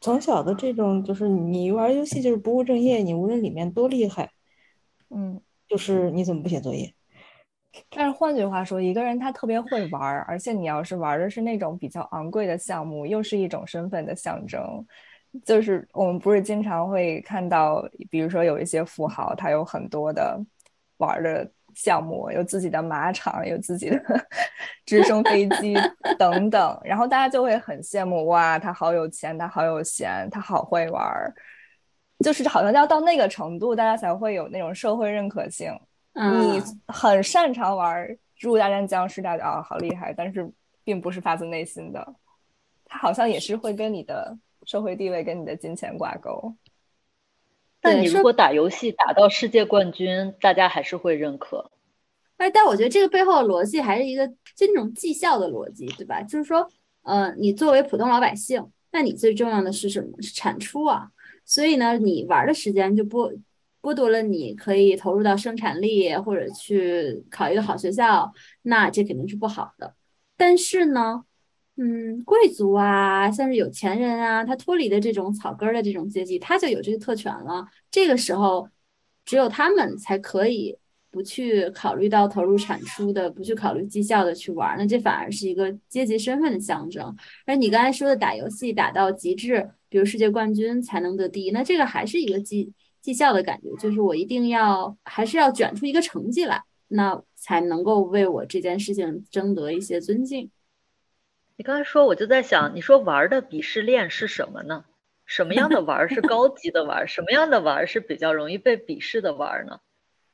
从小的这种，就是你玩游戏就是不务正业，你无论里面多厉害，嗯，就是你怎么不写作业？但是换句话说，一个人他特别会玩，而且你要是玩的是那种比较昂贵的项目，又是一种身份的象征。就是我们不是经常会看到，比如说有一些富豪，他有很多的玩的。项目有自己的马场，有自己的 直升飞机等等，然后大家就会很羡慕哇，他好有钱，他好有闲，他好会玩儿，就是好像要到那个程度，大家才会有那种社会认可性。你很擅长玩《植物大战僵尸》，大家啊好厉害，但是并不是发自内心的，他好像也是会跟你的社会地位、跟你的金钱挂钩。但你如果打游戏打到世界冠军，大家还是会认可。哎，但我觉得这个背后的逻辑还是一个就那种绩效的逻辑，对吧？就是说，呃，你作为普通老百姓，那你最重要的是什么？是产出啊。所以呢，你玩的时间就剥剥夺了你可以投入到生产力或者去考一个好学校，那这肯定是不好的。但是呢。嗯，贵族啊，像是有钱人啊，他脱离的这种草根的这种阶级，他就有这个特权了。这个时候，只有他们才可以不去考虑到投入产出的，不去考虑绩效的去玩。那这反而是一个阶级身份的象征。而你刚才说的打游戏打到极致，比如世界冠军才能得第一，那这个还是一个绩绩效的感觉，就是我一定要还是要卷出一个成绩来，那才能够为我这件事情争得一些尊敬。你刚才说，我就在想，你说玩的鄙视链是什么呢？什么样的玩是高级的玩？什么样的玩是比较容易被鄙视的玩呢？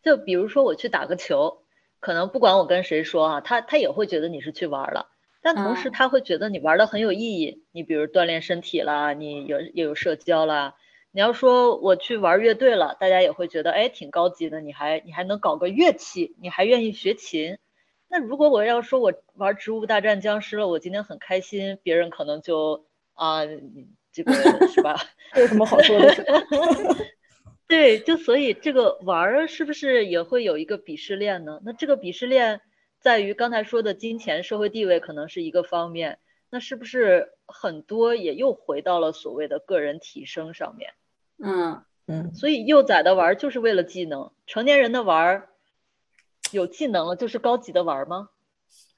就比如说我去打个球，可能不管我跟谁说啊，他他也会觉得你是去玩了，但同时他会觉得你玩的很有意义。你比如锻炼身体啦，你有也有社交啦。你要说我去玩乐队了，大家也会觉得哎挺高级的，你还你还能搞个乐器，你还愿意学琴。那如果我要说我玩《植物大战僵尸》了，我今天很开心，别人可能就啊，这个 是吧？有什么好说的？对，就所以这个玩儿是不是也会有一个鄙视链呢？那这个鄙视链在于刚才说的金钱、社会地位可能是一个方面，那是不是很多也又回到了所谓的个人提升上面？嗯嗯，所以幼崽的玩儿就是为了技能，成年人的玩儿有技能了就是高级的玩儿吗？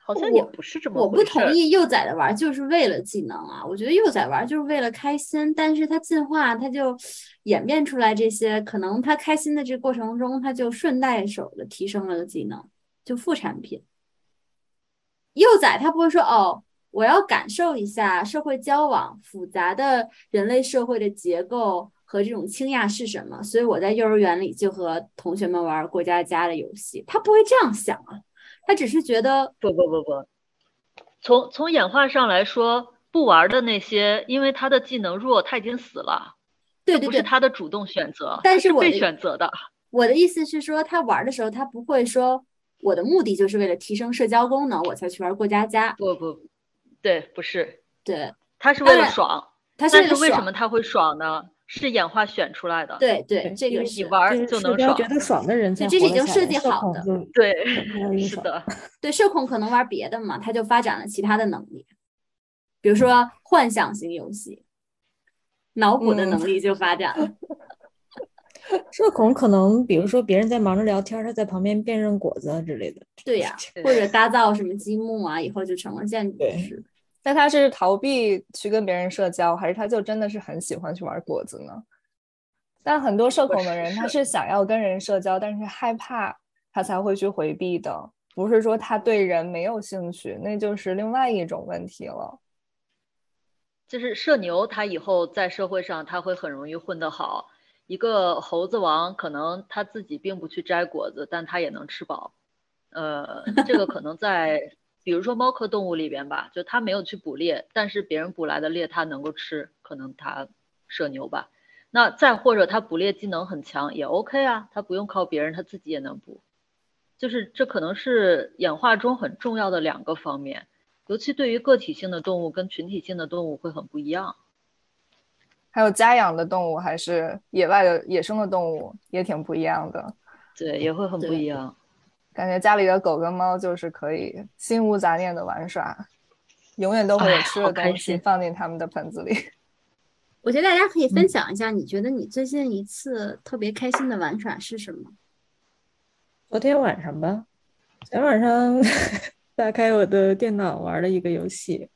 好像也不是这么我不同意幼崽的玩儿就是为了技能啊，我觉得幼崽玩儿就是为了开心，但是它进化，它就演变出来这些，可能它开心的这个过程中，它就顺带手的提升了个技能，就副产品。幼崽它不会说哦，我要感受一下社会交往复杂的人类社会的结构和这种倾轧是什么，所以我在幼儿园里就和同学们玩过家家的游戏，他不会这样想啊，他只是觉得不不不不，从从演化上来说，不玩的那些，因为他的技能弱，他已经死了，对对对，不是他的主动选择，但是被选择的。我的意思是说，他玩的时候，他不会说我的目的就是为了提升社交功能，我才去玩过家家。不不，对，不是，对，他是为了爽。他是但是为什么他会爽呢？是演化选出来的。对对，这个是你玩儿就能爽觉得爽的人才这是已经设计好的对是的，对社恐可能玩别的嘛，他就发展了其他的能力，比如说幻想型游戏，脑补的嗯能力就发展了。社恐可能，比如说别人在忙着聊天，他在旁边辨认果子啊之类的。对呀、对或者搭造什么积木啊，以后就成了建筑师。那他是逃避去跟别人社交，还是他就真的是很喜欢去玩果子呢？但很多社恐的人，他是想要跟人社交，但是害怕，他才会去回避的，不是说他对人没有兴趣，那就是另外一种问题了。就是社牛，他以后在社会上他会很容易混得好。一个猴子王，可能他自己并不去摘果子，但他也能吃饱。呃，这个可能在比如说猫科动物里边吧，就它没有去捕猎，但是别人捕来的猎它能够吃，可能它社牛吧。那再或者它捕猎技能很强也 OK 啊，它不用靠别人，它自己也能捕。就是这可能是演化中很重要的两个方面，尤其对于个体性的动物跟群体性的动物会很不一样。还有家养的动物还是野外的野生的动物也挺不一样的，对，也会很不一样。感觉家里的狗跟猫就是可以心无杂念的玩耍，永远都会有哎吃的东西放进他们的盆子里。我觉得大家可以嗯分享一下，你觉得你最近一次特别开心的玩耍是什么？昨天晚上吧，昨天晚上 打开我的电脑玩了一个游戏，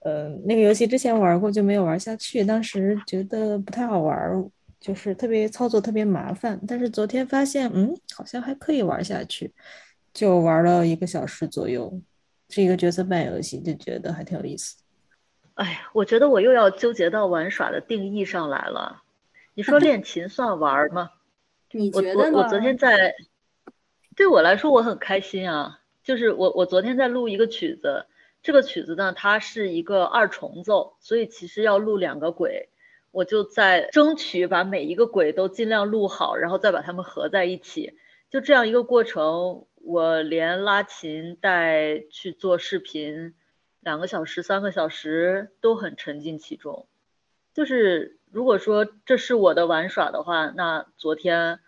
呃，那个游戏之前玩过就没有玩下去，当时觉得不太好玩儿，就是特别操作特别麻烦。但是昨天发现，嗯，好像还可以玩下去，就玩了一个小时左右，是一个角色扮演游戏，就觉得还挺有意思。哎呀，我觉得我又要纠结到玩耍的定义上来了。你说 练琴算玩儿吗？你我觉得呢？我我昨天在，对我来说我很开心啊。就是我我昨天在录一个曲子，这个曲子呢它是一个二重奏，所以其实要录两个轨，我就在争取把每一个轨都尽量录好，然后再把它们合在一起。就这样一个过程，我连拉琴带去做视频，两个小时、三个小时都很沉浸其中。就是如果说这是我的玩耍的话，那昨天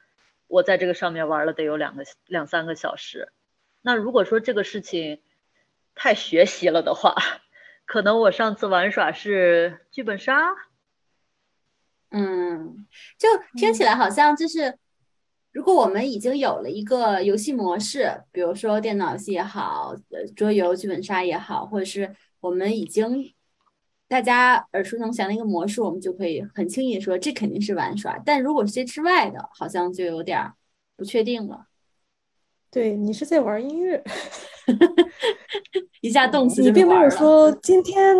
我在这个上面玩了得有两个两三个小时。那如果说这个事情太学习了的话，可能我上次玩耍是剧本杀。嗯，就听起来好像就是，如果我们已经有了一个游戏模式，比如说电脑游戏也好，呃，桌游、剧本杀也好，或者是我们已经大家耳熟能详的一个模式，我们就可以很轻易地说这肯定是玩耍。但如果是这之外的，好像就有点儿不确定了，对你是在玩音乐，一下动词就你并没有说今天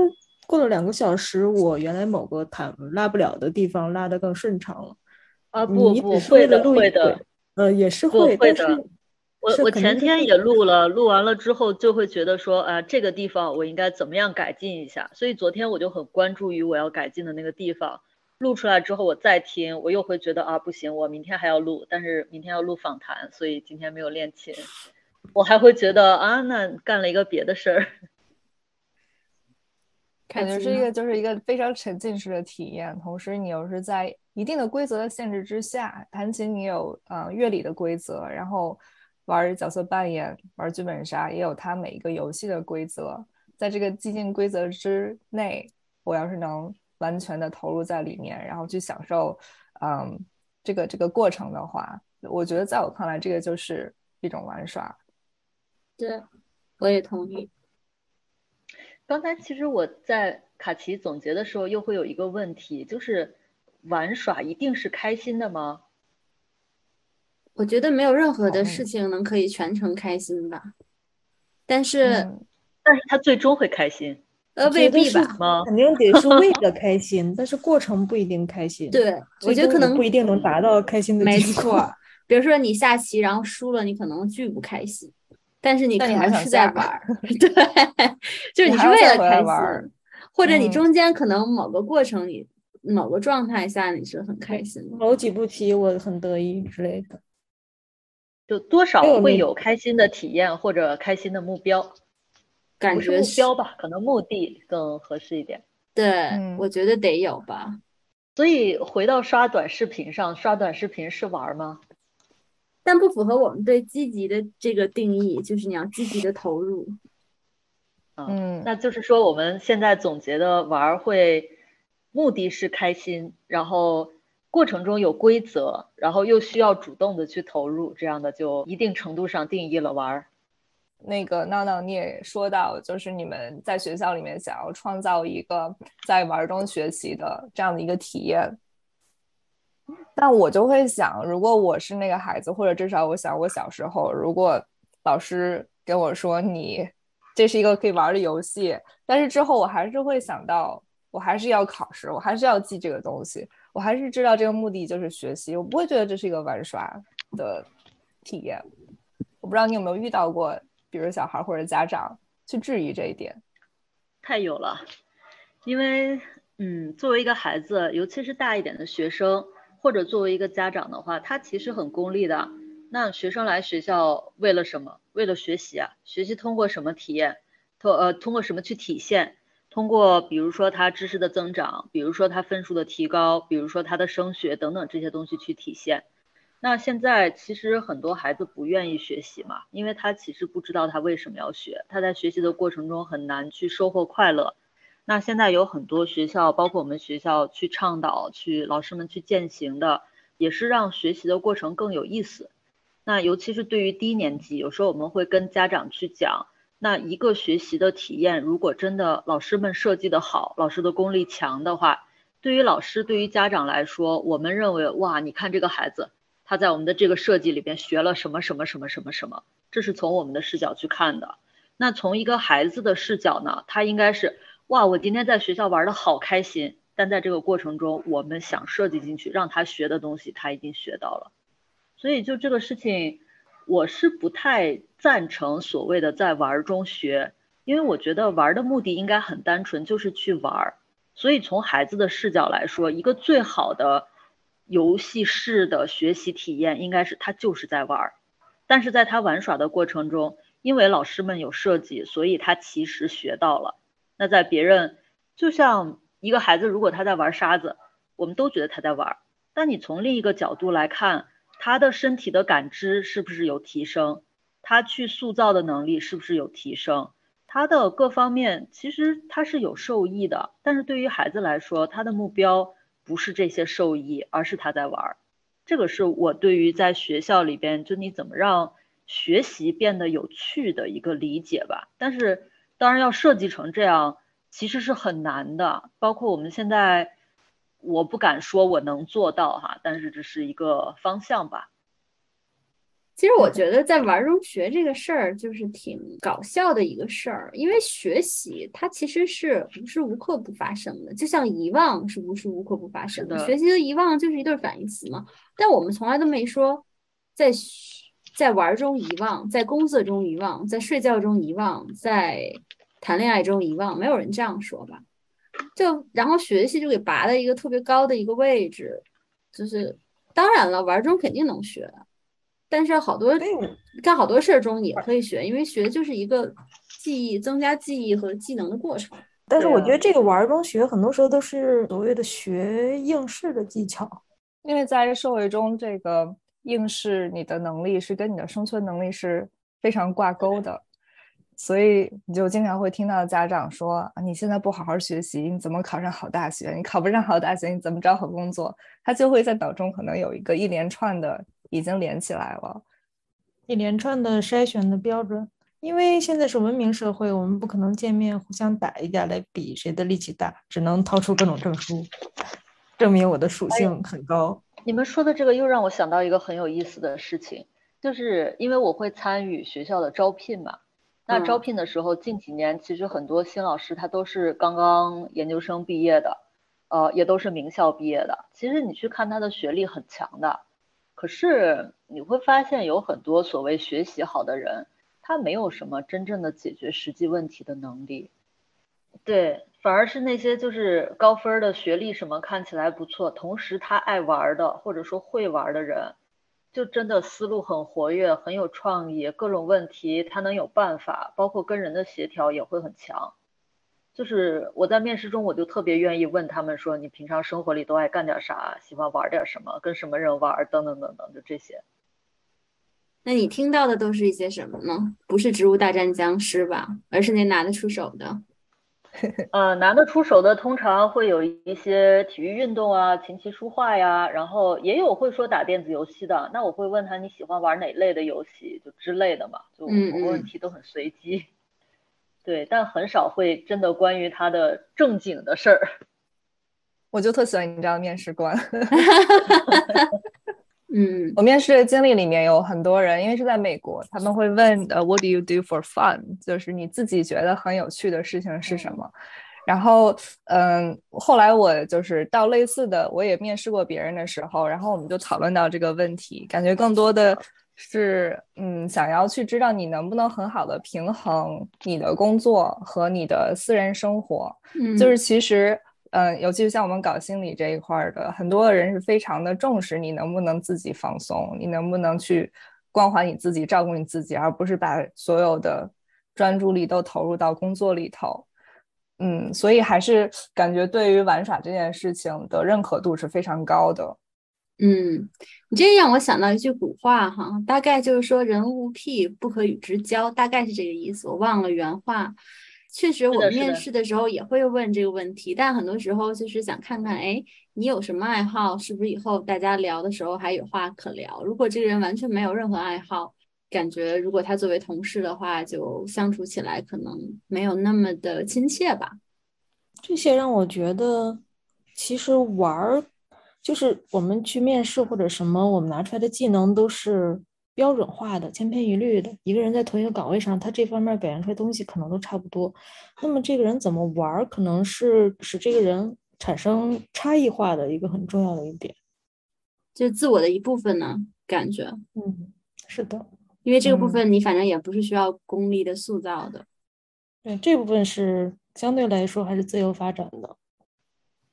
过了两个小时，我原来某个弹拉不了的地方拉得更顺畅了。啊，不你不会的会的，呃，也是会，会的我我前天也录了，录完了之后就会觉得说，啊，这个地方我应该怎么样改进一下，所以昨天我就很关注于我要改进的那个地方。录出来之后我再听，我又会觉得啊不行，我明天还要录，但是明天要录访谈，所以今天没有练琴。我还会觉得啊，那干了一个别的事儿。感觉是一个就是一个非常沉浸式的体验，同时你又是在一定的规则的限制之下，弹琴你有呃乐理的规则，然后玩角色扮演、玩剧本杀也有它每一个游戏的规则，在这个既定规则之内，我要是能完全的投入在里面，然后去享受嗯这个这个过程的话，我觉得在我看来，这个就是一种玩耍。对，我也同意。刚才其实我在卡奇总结的时候，又会有一个问题，就是玩耍一定是开心的吗？我觉得没有任何的事情能可以全程开心吧。但是，但是他最终会开心？呃，未必吧？肯定得是为了开心，但是过程不一定开心。对，我觉得可能不一定能达到开心的没错，比如说你下棋然后输了，你可能巨不开心。但是你可能是在玩儿，对，就是你是为了开心，或者你中间可能某个过程里、某个状态下你是很开心的，某几步棋我很得意之类的，就多少会有开心的体验或者开心的目标，感觉目标吧，可能目的更合适一点。对，我觉得得有吧。所以回到刷短视频上，刷短视频是玩吗？但不符合我们对积极的这个定义，就是你要积极的投入。嗯，那就是说我们现在总结的玩会，目的是开心，然后过程中有规则，然后又需要主动的去投入，这样的就一定程度上定义了玩儿。那个闹闹你也说到，就是你们在学校里面想要创造一个在玩中学习的这样的一个体验。但我就会想，如果我是那个孩子，或者至少我想我小时候，如果老师跟我说你这是一个可以玩的游戏，但是之后我还是会想到，我还是要考试，我还是要记这个东西，我还是知道这个目的就是学习，我不会觉得这是一个玩耍的体验。我不知道你有没有遇到过，比如小孩或者家长去质疑这一点？太有了，因为嗯，作为一个孩子，尤其是大一点的学生。或者作为一个家长的话，他其实很功利的。那学生来学校为了什么？为了学习啊！学习通过什么体验？通呃通过什么去体现？通过比如说他知识的增长，比如说他分数的提高，比如说他的升学等等这些东西去体现。那现在其实很多孩子不愿意学习嘛，因为他其实不知道他为什么要学，他在学习的过程中很难去收获快乐。那现在有很多学校，包括我们学校去倡导、去老师们去践行的，也是让学习的过程更有意思。那尤其是对于低年级，有时候我们会跟家长去讲，那一个学习的体验，如果真的老师们设计的好，老师的功力强的话，对于老师、对于家长来说，我们认为哇，你看这个孩子，他在我们的这个设计里边学了什么什么什么什么什么，这是从我们的视角去看的。那从一个孩子的视角呢，他应该是。哇，我今天在学校玩的好开心，但在这个过程中，我们想设计进去让他学的东西，他已经学到了。所以就这个事情，我是不太赞成所谓的在玩中学，因为我觉得玩的目的应该很单纯，就是去玩。所以从孩子的视角来说，一个最好的游戏式的学习体验，应该是他就是在玩。但是在他玩耍的过程中，因为老师们有设计，所以他其实学到了。那在别人，就像一个孩子，如果他在玩沙子，我们都觉得他在玩。但你从另一个角度来看，他的身体的感知是不是有提升？他去塑造的能力是不是有提升？他的各方面其实他是有受益的。但是对于孩子来说，他的目标不是这些受益，而是他在玩。这个是我对于在学校里边，就你怎么让学习变得有趣的一个理解吧。但是。当然要设计成这样，其实是很难的。包括我们现在，我不敢说我能做到哈，但是这是一个方向吧。其实我觉得在玩中学这个事儿，就是挺搞笑的一个事儿。因为学习它其实是无时无刻不发生的，就像遗忘是无时无刻不发生的。学习的遗忘就是一对反义词嘛。但我们从来都没说在。在玩中遗忘，在工作中遗忘，在睡觉中遗忘，在谈恋爱中遗忘，没有人这样说吧？就然后学习就给拔了一个特别高的一个位置，就是当然了，玩中肯定能学，但是好多干好多事儿中也可以学，因为学就是一个记忆、增加记忆和技能的过程。但是我觉得这个玩中学，很多时候都是所谓的学应试的技巧，因为在社会中，这个应试你的能力是跟你的生存能力是非常挂钩的，所以你就经常会听到家长说：“你现在不好好学习，你怎么考上好大学？你考不上好大学，你怎么找好工作？”他就会在脑中可能有一个一连串的已经连起来了，一连串的筛选的标准。因为现在是文明社会，我们不可能见面互相打一架来比谁的力气大，只能掏出各种证书，证明我的属性很高。你们说的这个又让我想到一个很有意思的事情，就是因为我会参与学校的招聘嘛。那招聘的时候，近几年其实很多新老师他都是刚刚研究生毕业的，呃，也都是名校毕业的。其实你去看他的学历很强的，可是你会发现有很多所谓学习好的人。他没有什么真正的解决实际问题的能力，对，反而是那些就是高分的学历什么看起来不错，同时他爱玩的或者说会玩的人，就真的思路很活跃，很有创意，各种问题他能有办法，包括跟人的协调也会很强。就是我在面试中，我就特别愿意问他们说，你平常生活里都爱干点啥，喜欢玩点什么，跟什么人玩，等等等等，就这些。那你听到的都是一些什么呢？不是《植物大战僵尸》吧？而是那拿得出手的。呃，拿得出手的通常会有一些体育运动啊，琴棋书画呀，然后也有会说打电子游戏的。那我会问他你喜欢玩哪类的游戏，就之类的嘛。就问题都很随机。对，但很少会真的关于他的正经的事儿。我就特喜欢你这样的面试官。嗯，我面试的经历里面有很多人，因为是在美国，他们会问呃，What do you do for fun？就是你自己觉得很有趣的事情是什么？然后，嗯，后来我就是到类似的，我也面试过别人的时候，然后我们就讨论到这个问题，感觉更多的是，嗯，想要去知道你能不能很好的平衡你的工作和你的私人生活，嗯，就是其实。嗯，尤其是像我们搞心理这一块的，很多人是非常的重视你能不能自己放松，你能不能去关怀你自己、照顾你自己，而不是把所有的专注力都投入到工作里头。嗯，所以还是感觉对于玩耍这件事情的认可度是非常高的。嗯，你这让我想到一句古话哈，大概就是说“人无癖不可与之交”，大概是这个意思，我忘了原话。确实，我面试的时候也会问这个问题，但很多时候就是想看看，哎，你有什么爱好，是不是以后大家聊的时候还有话可聊？如果这个人完全没有任何爱好，感觉如果他作为同事的话，就相处起来可能没有那么的亲切吧。这些让我觉得，其实玩儿就是我们去面试或者什么，我们拿出来的技能都是。标准化的、千篇一律的，一个人在同一个岗位上，他这方面表现出来东西可能都差不多。那么这个人怎么玩，可能是使这个人产生差异化的一个很重要的一点，就自我的一部分呢？感觉，嗯，是的，因为这个部分你反正也不是需要功利的塑造的。对，这部分是相对来说还是自由发展的。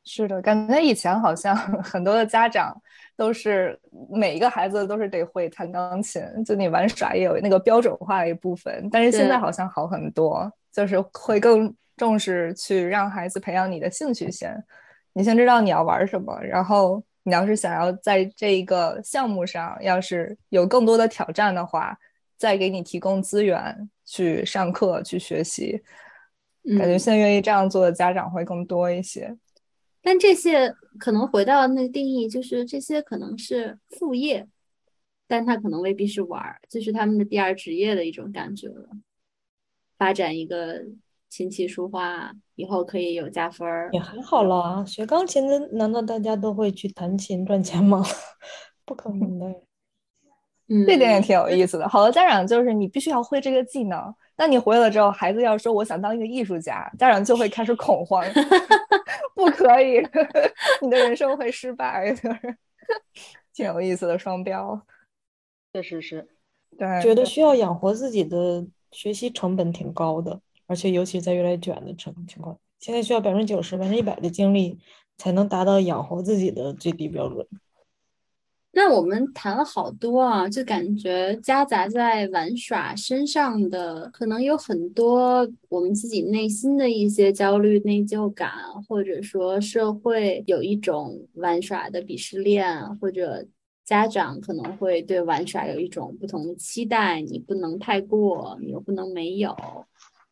是的，感觉以前好像 很多的家长都是每一个孩子都是得会弹钢琴，就你玩耍也有那个标准化的一部分。但是现在好像好很多，就是会更重视去让孩子培养你的兴趣先。你先知道你要玩什么，然后你要是想要在这一个项目上要是有更多的挑战的话，再给你提供资源去上课去学习。感觉现在愿意这样做的家长会更多一些。但这些可能回到那个定义，就是这些可能是副业，但他可能未必是玩儿，就是他们的第二职业的一种感觉了。发展一个琴棋书画，以后可以有加分儿，也很好啦。学钢琴的难道大家都会去弹琴赚钱吗？不可能的。嗯，这点也挺有意思的。好多家长就是你必须要会这个技能。那你回了之后，孩子要说我想当一个艺术家，家长就会开始恐慌，不可以，你的人生会失败，就 是挺有意思的双标。确实是，对，觉得需要养活自己的学习成本挺高的，而且尤其在越来越卷的情情况，现在需要百分之九十、百分之一百的精力才能达到养活自己的最低标准。那我们谈了好多啊，就感觉夹杂在玩耍身上的，可能有很多我们自己内心的一些焦虑、内疚感，或者说社会有一种玩耍的鄙视链，或者家长可能会对玩耍有一种不同的期待，你不能太过，你又不能没有，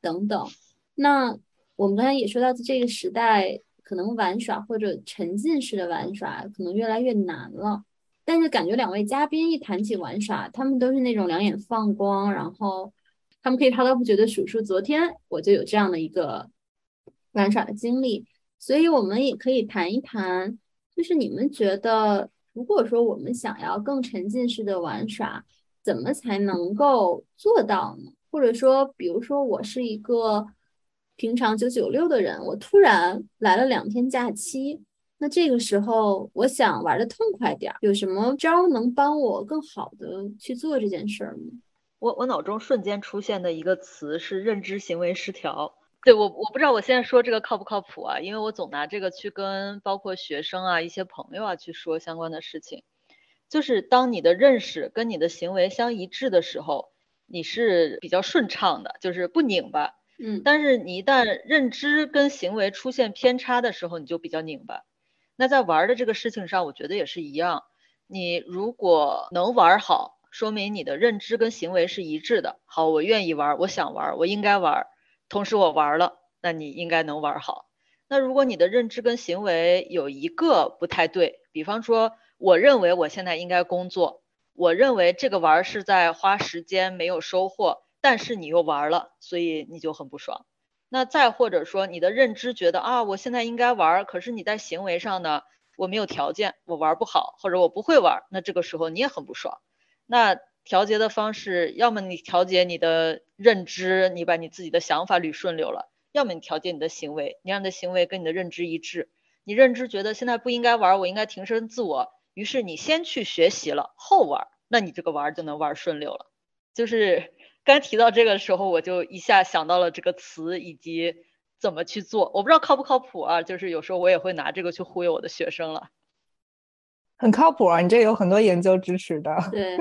等等。那我们刚才也说到，这个时代可能玩耍或者沉浸式的玩耍可能越来越难了。但是感觉两位嘉宾一谈起玩耍，他们都是那种两眼放光，然后他们可以滔滔不绝的数数昨天我就有这样的一个玩耍的经历，所以我们也可以谈一谈，就是你们觉得，如果说我们想要更沉浸式的玩耍，怎么才能够做到呢？或者说，比如说我是一个平常九九六的人，我突然来了两天假期。那这个时候，我想玩的痛快点儿，有什么招能帮我更好的去做这件事儿吗？我我脑中瞬间出现的一个词是认知行为失调。对我我不知道我现在说这个靠不靠谱啊？因为我总拿这个去跟包括学生啊、一些朋友啊去说相关的事情。就是当你的认识跟你的行为相一致的时候，你是比较顺畅的，就是不拧巴。嗯。但是你一旦认知跟行为出现偏差的时候，你就比较拧巴。那在玩的这个事情上，我觉得也是一样。你如果能玩好，说明你的认知跟行为是一致的。好，我愿意玩，我想玩，我应该玩，同时我玩了，那你应该能玩好。那如果你的认知跟行为有一个不太对，比方说，我认为我现在应该工作，我认为这个玩是在花时间没有收获，但是你又玩了，所以你就很不爽。那再或者说，你的认知觉得啊，我现在应该玩，可是你在行为上呢，我没有条件，我玩不好，或者我不会玩，那这个时候你也很不爽。那调节的方式，要么你调节你的认知，你把你自己的想法捋顺溜了；要么你调节你的行为，你让你的行为跟你的认知一致。你认知觉得现在不应该玩，我应该提升自我，于是你先去学习了，后玩，那你这个玩就能玩顺溜了，就是。刚提到这个时候，我就一下想到了这个词以及怎么去做。我不知道靠不靠谱啊，就是有时候我也会拿这个去忽悠我的学生了。很靠谱啊，你这有很多研究支持的。对，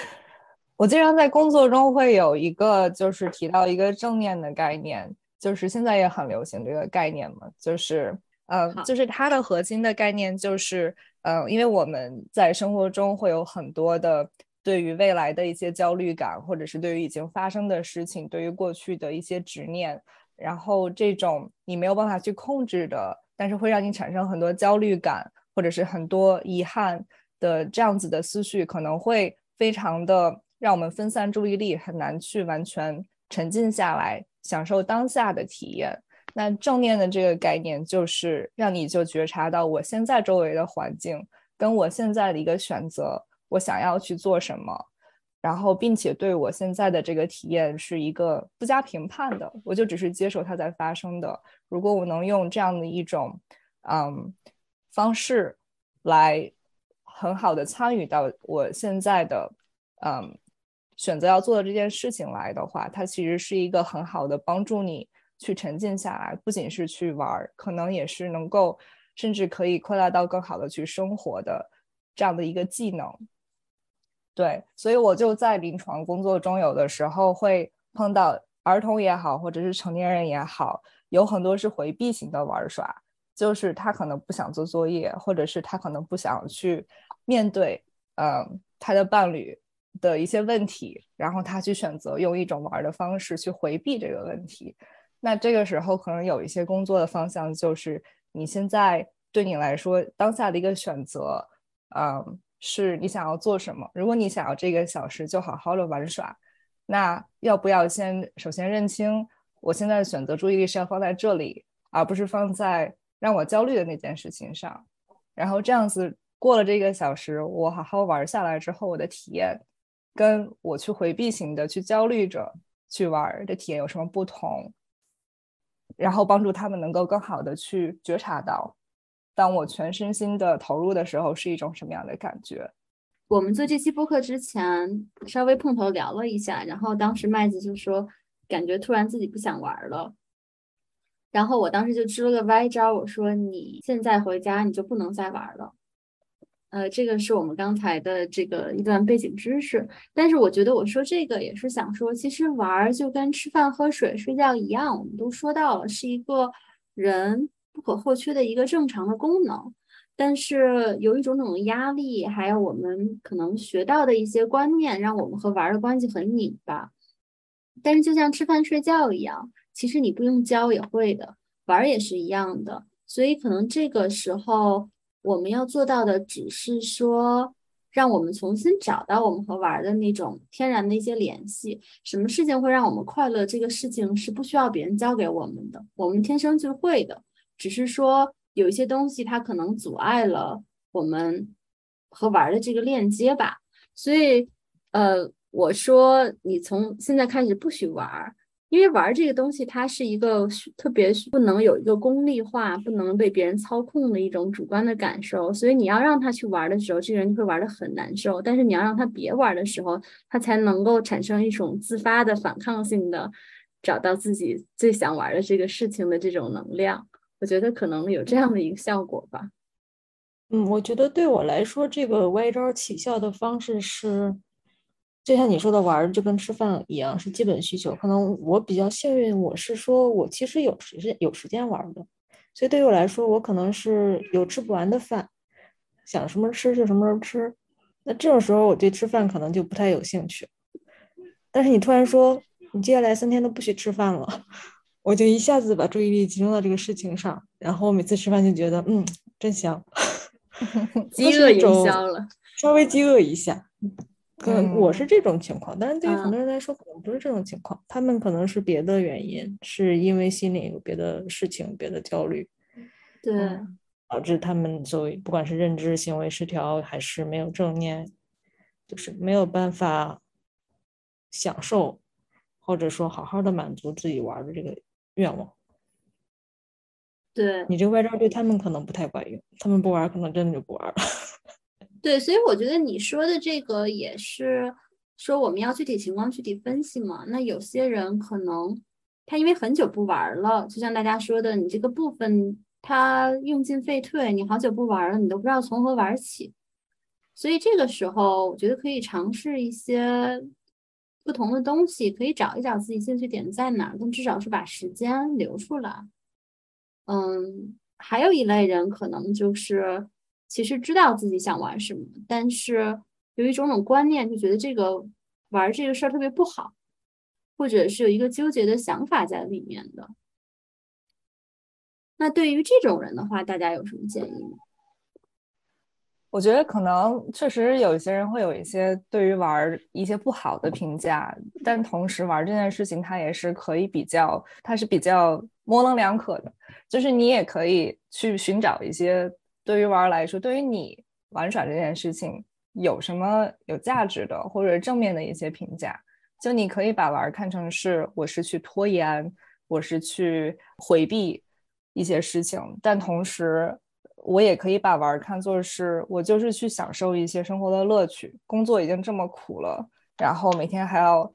我经常在工作中会有一个，就是提到一个正念的概念，就是现在也很流行这个概念嘛，就是呃，就是它的核心的概念就是，嗯，因为我们在生活中会有很多的。对于未来的一些焦虑感，或者是对于已经发生的事情，对于过去的一些执念，然后这种你没有办法去控制的，但是会让你产生很多焦虑感，或者是很多遗憾的这样子的思绪，可能会非常的让我们分散注意力，很难去完全沉浸下来，享受当下的体验。那正念的这个概念，就是让你就觉察到我现在周围的环境，跟我现在的一个选择。我想要去做什么，然后并且对我现在的这个体验是一个不加评判的，我就只是接受它在发生的。如果我能用这样的一种嗯方式来很好的参与到我现在的嗯选择要做的这件事情来的话，它其实是一个很好的帮助你去沉浸下来，不仅是去玩，可能也是能够甚至可以扩大到更好的去生活的这样的一个技能。对，所以我就在临床工作中，有的时候会碰到儿童也好，或者是成年人也好，有很多是回避型的玩耍，就是他可能不想做作业，或者是他可能不想去面对，嗯，他的伴侣的一些问题，然后他去选择用一种玩的方式去回避这个问题。那这个时候可能有一些工作的方向，就是你现在对你来说当下的一个选择，嗯。是你想要做什么？如果你想要这个小时就好好的玩耍，那要不要先首先认清，我现在的选择注意力是要放在这里，而不是放在让我焦虑的那件事情上。然后这样子过了这个小时，我好好玩下来之后，我的体验跟我去回避型的去焦虑着去玩的体验有什么不同？然后帮助他们能够更好的去觉察到。当我全身心的投入的时候，是一种什么样的感觉？我们做这期播客之前，稍微碰头聊了一下，然后当时麦子就说，感觉突然自己不想玩了。然后我当时就支了个歪招，我说你现在回家你就不能再玩了。呃，这个是我们刚才的这个一段背景知识。但是我觉得我说这个也是想说，其实玩就跟吃饭、喝水、睡觉一样，我们都说到了，是一个人不可或缺的一个正常的功能。但是由于种种压力，还有我们可能学到的一些观念，让我们和玩的关系很拧巴。但是就像吃饭睡觉一样，其实你不用教也会的，玩也是一样的。所以可能这个时候我们要做到的，只是说，让我们重新找到我们和玩的那种天然的一些联系。什么事情会让我们快乐？这个事情是不需要别人教给我们的，我们天生就会的。只是说有一些东西它可能阻碍了我们和玩的这个链接吧。所以，呃。我说，你从现在开始不许玩，因为玩这个东西，它是一个特别不能有一个功利化、不能被别人操控的一种主观的感受。所以你要让他去玩的时候，这个人就会玩的很难受；但是你要让他别玩的时候，他才能够产生一种自发的反抗性的，找到自己最想玩的这个事情的这种能量。我觉得可能有这样的一个效果吧。嗯，我觉得对我来说，这个歪招起效的方式是。就像你说的，玩就跟吃饭一样，是基本需求。可能我比较幸运，我是说我其实有时间有时间玩的，所以对于我来说，我可能是有吃不完的饭，想什么吃就什么时候吃。那这种时候，我对吃饭可能就不太有兴趣。但是你突然说你接下来三天都不许吃饭了，我就一下子把注意力集中到这个事情上，然后每次吃饭就觉得嗯真香，饥饿营销了，稍微饥饿一下。可能我是这种情况，但是对于很多人来说，可能不是这种情况。他们可能是别的原因，是因为心里有别的事情、别的焦虑，对，导致他们所谓不管是认知行为失调，还是没有正念，就是没有办法享受，或者说好好的满足自己玩的这个愿望。对你这个外招对他们可能不太管用，他们不玩，可能真的就不玩了。对，所以我觉得你说的这个也是说我们要具体情况具体分析嘛。那有些人可能他因为很久不玩了，就像大家说的，你这个部分他用进废退，你好久不玩了，你都不知道从何玩起。所以这个时候，我觉得可以尝试一些不同的东西，可以找一找自己兴趣点在哪儿，但至少是把时间留出来。嗯，还有一类人可能就是。其实知道自己想玩什么，但是有一种种观念，就觉得这个玩这个事儿特别不好，或者是有一个纠结的想法在里面的。那对于这种人的话，大家有什么建议吗？我觉得可能确实有一些人会有一些对于玩一些不好的评价，但同时玩这件事情，它也是可以比较，它是比较模棱两可的，就是你也可以去寻找一些。对于玩来说，对于你玩耍这件事情有什么有价值的或者正面的一些评价？就你可以把玩看成是我是去拖延，我是去回避一些事情，但同时我也可以把玩看作是我就是去享受一些生活的乐趣。工作已经这么苦了，然后每天还要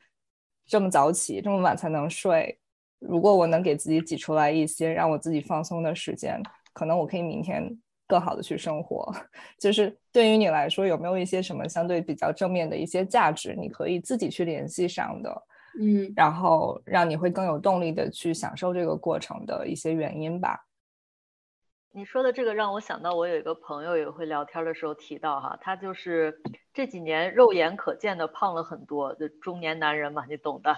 这么早起，这么晚才能睡。如果我能给自己挤出来一些让我自己放松的时间，可能我可以明天。更好的去生活，就是对于你来说，有没有一些什么相对比较正面的一些价值，你可以自己去联系上的，嗯，然后让你会更有动力的去享受这个过程的一些原因吧。你说的这个让我想到，我有一个朋友也会聊天的时候提到哈，他就是这几年肉眼可见的胖了很多，就中年男人嘛，你懂的。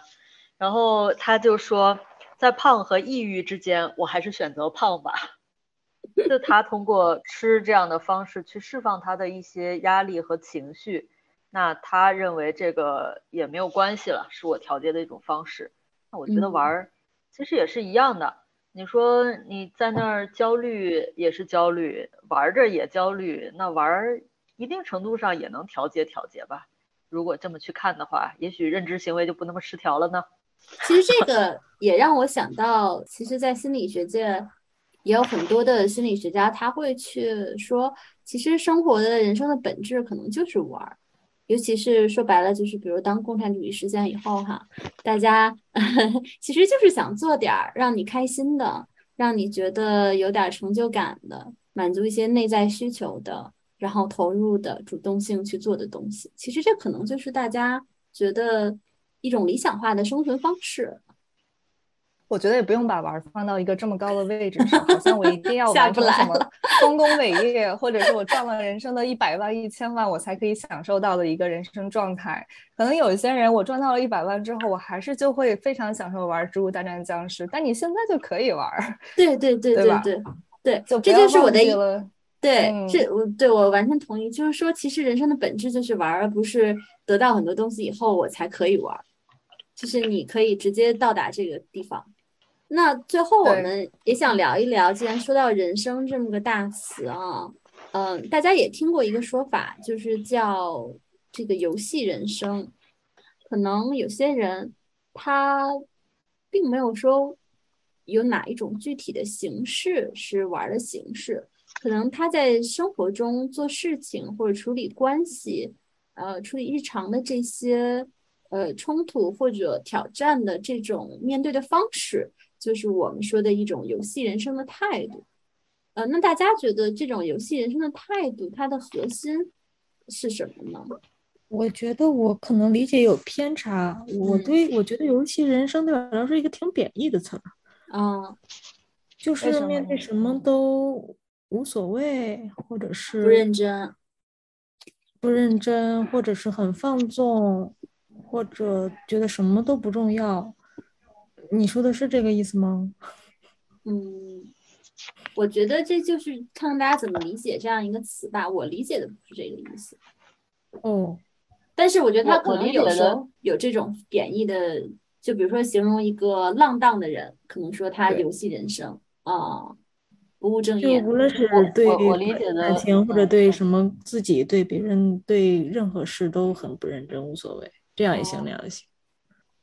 然后他就说，在胖和抑郁之间，我还是选择胖吧。就他通过吃这样的方式去释放他的一些压力和情绪，那他认为这个也没有关系了，是我调节的一种方式。那我觉得玩儿其实也是一样的。你说你在那儿焦虑也是焦虑，玩着也焦虑，那玩儿一定程度上也能调节调节吧？如果这么去看的话，也许认知行为就不那么失调了呢。其实这 个也让我想到，其实，在心理学界。也有很多的心理学家，他会去说，其实生活的人生的本质可能就是玩儿，尤其是说白了，就是比如当共产主义实现以后，哈，大家 其实就是想做点儿让你开心的，让你觉得有点成就感的，满足一些内在需求的，然后投入的主动性去做的东西。其实这可能就是大家觉得一种理想化的生存方式。我觉得也不用把玩放到一个这么高的位置上，好像我一定要下完成什么 丰功伟业，或者是我赚了人生的一百万、一千万，我才可以享受到的一个人生状态。可能有一些人，我赚到了一百万之后，我还是就会非常享受玩《植物大战僵尸》，但你现在就可以玩儿，对对对对对对对，就这就是我的一记了。对，嗯这我对我完全同意。就是说，其实人生的本质就是玩儿，而不是得到很多东西以后我才可以玩儿。就是你可以直接到达这个地方。那最后我们也想聊一聊，既然说到人生这么个大词啊，嗯，大家也听过一个说法，就是叫这个游戏人生。可能有些人他并没有说有哪一种具体的形式是玩儿的形式，可能他在生活中做事情或者处理关系，呃，处理日常的这些呃冲突或者挑战的这种面对的方式，就是我们说的一种游戏人生的态度。呃，那大家觉得这种游戏人生的态度，它的核心是什么呢？我觉得我可能理解有偏差，我嗯对我觉得游戏人生对我来说是一个挺贬义的词儿，啊、就是面对什么都无所谓，或者是不认真。不认真，或者是很放纵，或者觉得什么都不重要。你说的是这个意思吗？嗯，我觉得这就是看看大家怎么理解这样一个词吧。我理解的不是这个意思，哦，但是我觉得他可能有的候有这种贬义的，就比如说形容一个浪荡的人，可能说他游戏人生啊，不务正业就业。无论是我对我我理解感的情或者嗯对什么自己、对别人、对任何事都很不认真，无所谓，这样也行，哦那样也行。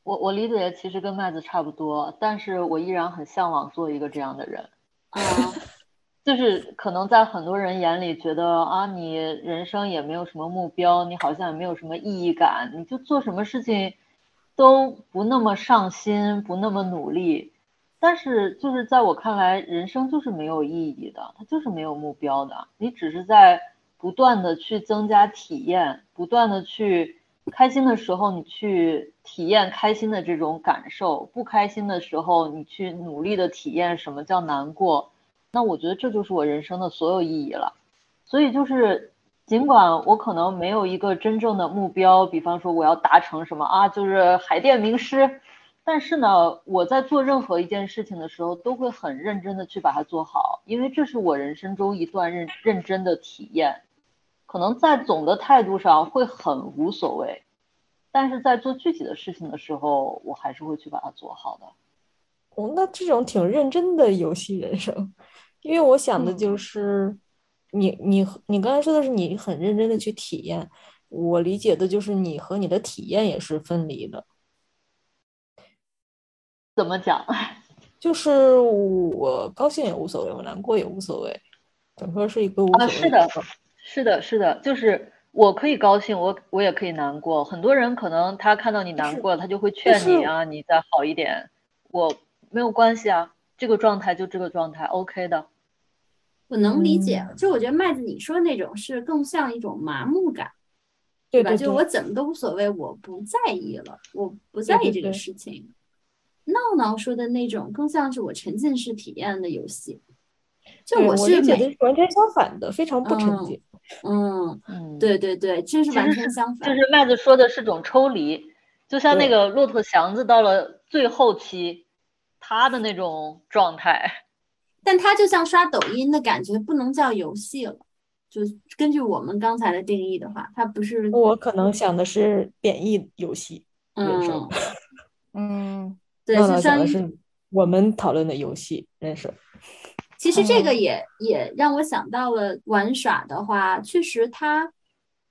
我我理解的其实跟麦子差不多，但是我依然很向往做一个这样的人。啊，就是可能在很多人眼里觉得啊，你人生也没有什么目标，你好像也没有什么意义感，你就做什么事情都不那么上心，不那么努力。但是就是在我看来，人生就是没有意义的，它就是没有目标的。你只是在不断的去增加体验，不断的去开心的时候你去体验开心的这种感受，不开心的时候你去努力的体验什么叫难过。那我觉得这就是我人生的所有意义了。所以就是，尽管我可能没有一个真正的目标，比方说我要达成什么啊，就是海淀名师，但是呢，我在做任何一件事情的时候，都会很认真的去把它做好，因为这是我人生中一段认认真的体验。可能在总的态度上会很无所谓，但是在做具体的事情的时候，我还是会去把它做好的。哦，那这种挺认真的游戏人生，因为我想的就嗯是你你你刚才说的是你很认真的去体验，我理解的就是你和你的体验也是分离的，怎么讲？就是我高兴也无所谓，我难过也无所谓，整个是一个无啊，所谓是的是的，是的，就是我可以高兴，我我也可以难过。很多人可能他看到你难过，他就会劝你啊，你再好一点。我没有关系啊，这个状态就这个状态，OK 的。我能理解，嗯就我觉得麦子你说那种是更像一种麻木感，吧？对对对就我怎么都无所谓，我不在意了，我不在意这个事情。闹闹说的那种更像是我沉浸式体验的游戏，就我是每理解的是完全相反的，非常不沉嗯浸。嗯，嗯，对对对，这是完其实是全相反就。是麦子说的是种抽离，就像那个骆驼祥子到了最后期，他的那种状态。但他就像刷抖音的感觉，不能叫游戏了。就根据我们刚才的定义的话，他不是我可能想的是贬义游戏人生嗯，，嗯，对，闹就相于闹讲的是我们讨论的游戏人生。其实这个嗯也也让我想到了玩耍的话，确实它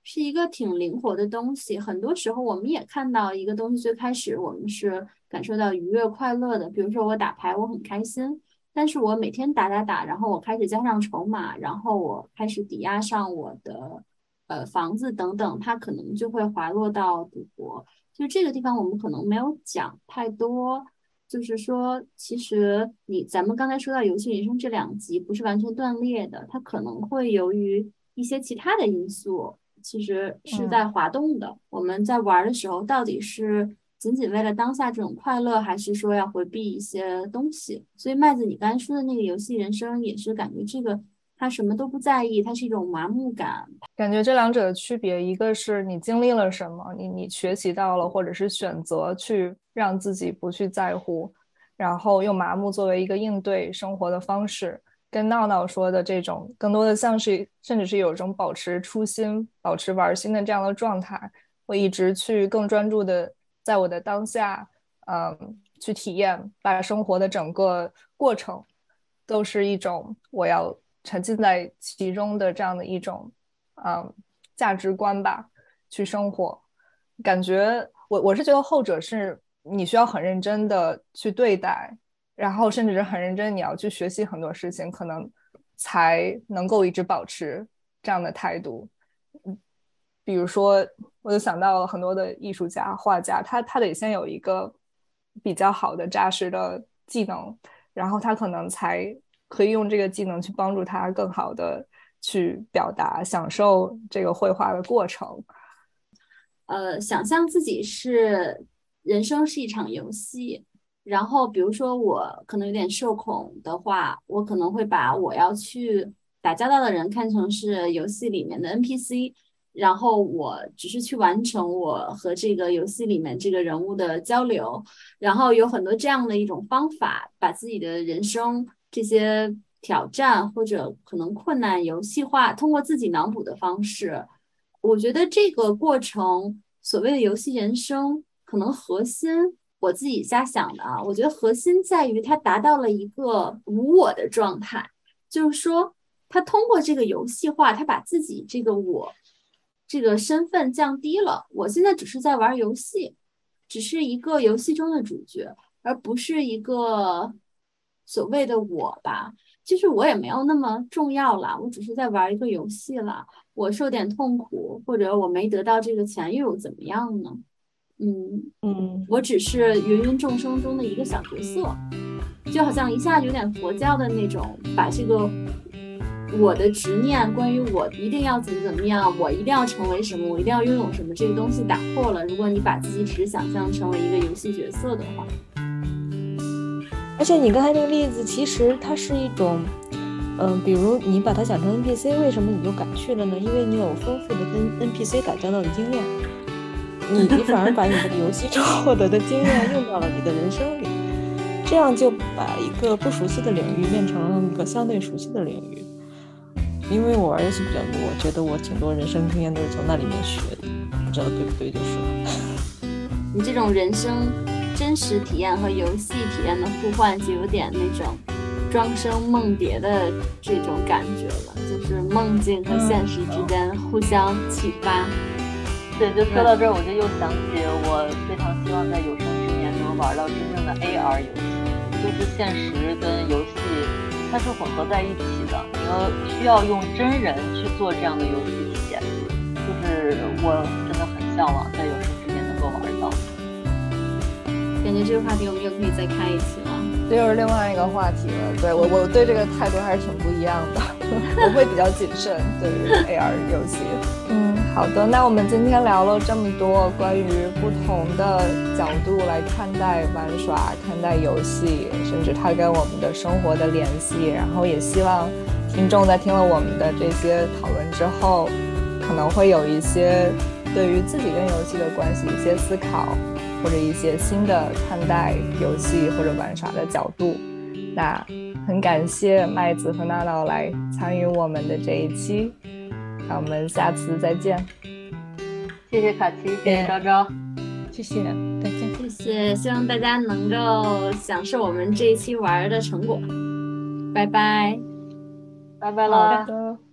是一个挺灵活的东西。很多时候我们也看到一个东西，最开始我们是感受到愉悦快乐的，比如说我打牌我很开心，但是我每天打打打，然后我开始加上筹码，然后我开始抵押上我的呃房子等等，它可能就会滑落到赌博。就这个地方我们可能没有讲太多。就是说，其实你咱们刚才说到游戏人生这两集不是完全断裂的，它可能会由于一些其他的因素，其实是在滑动的。我们在玩的时候，到底是仅仅为了当下这种快乐，还是说要回避一些东西？所以麦子，你刚才说的那个游戏人生，也是感觉这个他什么都不在意，他是一种麻木感。感觉这两者的区别，一个是你经历了什么，你你学习到了，或者是选择去让自己不去在乎，然后用麻木作为一个应对生活的方式。跟闹闹说的这种，更多的像是，甚至是有一种保持初心、保持玩心的这样的状态，我一直去更专注的在我的当下，嗯，去体验，把生活的整个过程，都是一种我要沉浸在其中的这样的一种，嗯，价值观吧，去生活。感觉我我是觉得后者是你需要很认真的去对待。然后甚至是很认真，你要去学习很多事情，可能才能够一直保持这样的态度。嗯，比如说，我就想到了很多的艺术家、画家，他他得先有一个比较好的扎实的技能，然后他可能才可以用这个技能去帮助他更好的去表达、享受这个绘画的过程。呃，想象自己是人生是一场游戏。然后，比如说我可能有点社恐的话，我可能会把我要去打交道的人看成是游戏里面的 NPC，然后我只是去完成我和这个游戏里面这个人物的交流。然后有很多这样的一种方法，把自己的人生这些挑战或者可能困难游戏化，通过自己脑补的方式。我觉得这个过程，所谓的游戏人生，可能核心。我自己瞎想的啊，我觉得核心在于他达到了一个无我的状态，就是说他通过这个游戏化，他把自己这个我这个身份降低了。我现在只是在玩游戏，只是一个游戏中的主角，而不是一个所谓的我吧。其实我也没有那么重要了，我只是在玩一个游戏了。我受点痛苦，或者我没得到这个钱，又又怎么样呢？嗯嗯，我只是芸芸众生中的一个小角色，就好像一下有点佛教的那种，把这个我的执念，关于我一定要怎么怎么样，我一定要成为什么，我一定要拥有什么，这个东西打破了。如果你把自己只想象成为一个游戏角色的话，而且你刚才那个例子，其实它是一种，嗯，比如你把它想成 NPC，为什么你就敢去了呢？因为你有丰富的跟 NPC 打交道的经验。你你反而把你这个游戏中获得的经验用到了你的人生里，这样就把一个不熟悉的领域变成了一个相对熟悉的领域。因为我玩游戏比较多，我觉得我挺多人生经验都是从那里面学的，不知道对不对就是。你这种人生真实体验和游戏体验的互换，就有点那种庄生梦蝶的这种感觉了，就是梦境和现实之间互相启发。对，就说到这儿，我就又想起我非常希望在有生之年能玩到真正的 AR 游戏，就是现实跟游戏它是混合在一起的，你要需要用真人去做这样的游戏体验，就是我真的很向往在有生之年能够玩到。感觉这个话题我们又可以再开一期了，这又是另外一个话题了。对我，我对这个态度还是挺不一样的，我会比较谨慎对于 AR 游戏。嗯。好的，那我们今天聊了这么多关于不同的角度来看待玩耍、看待游戏，甚至它跟我们的生活的联系。然后也希望听众在听了我们的这些讨论之后，可能会有一些对于自己跟游戏的关系一些思考，或者一些新的看待游戏或者玩耍的角度。那很感谢麦子和娜娜来参与我们的这一期。那我们下次再见。谢谢卡奇，谢谢昭昭，谢谢，再见，谢谢，希望大家能够享受我们这一期玩的成果。拜拜，拜拜了。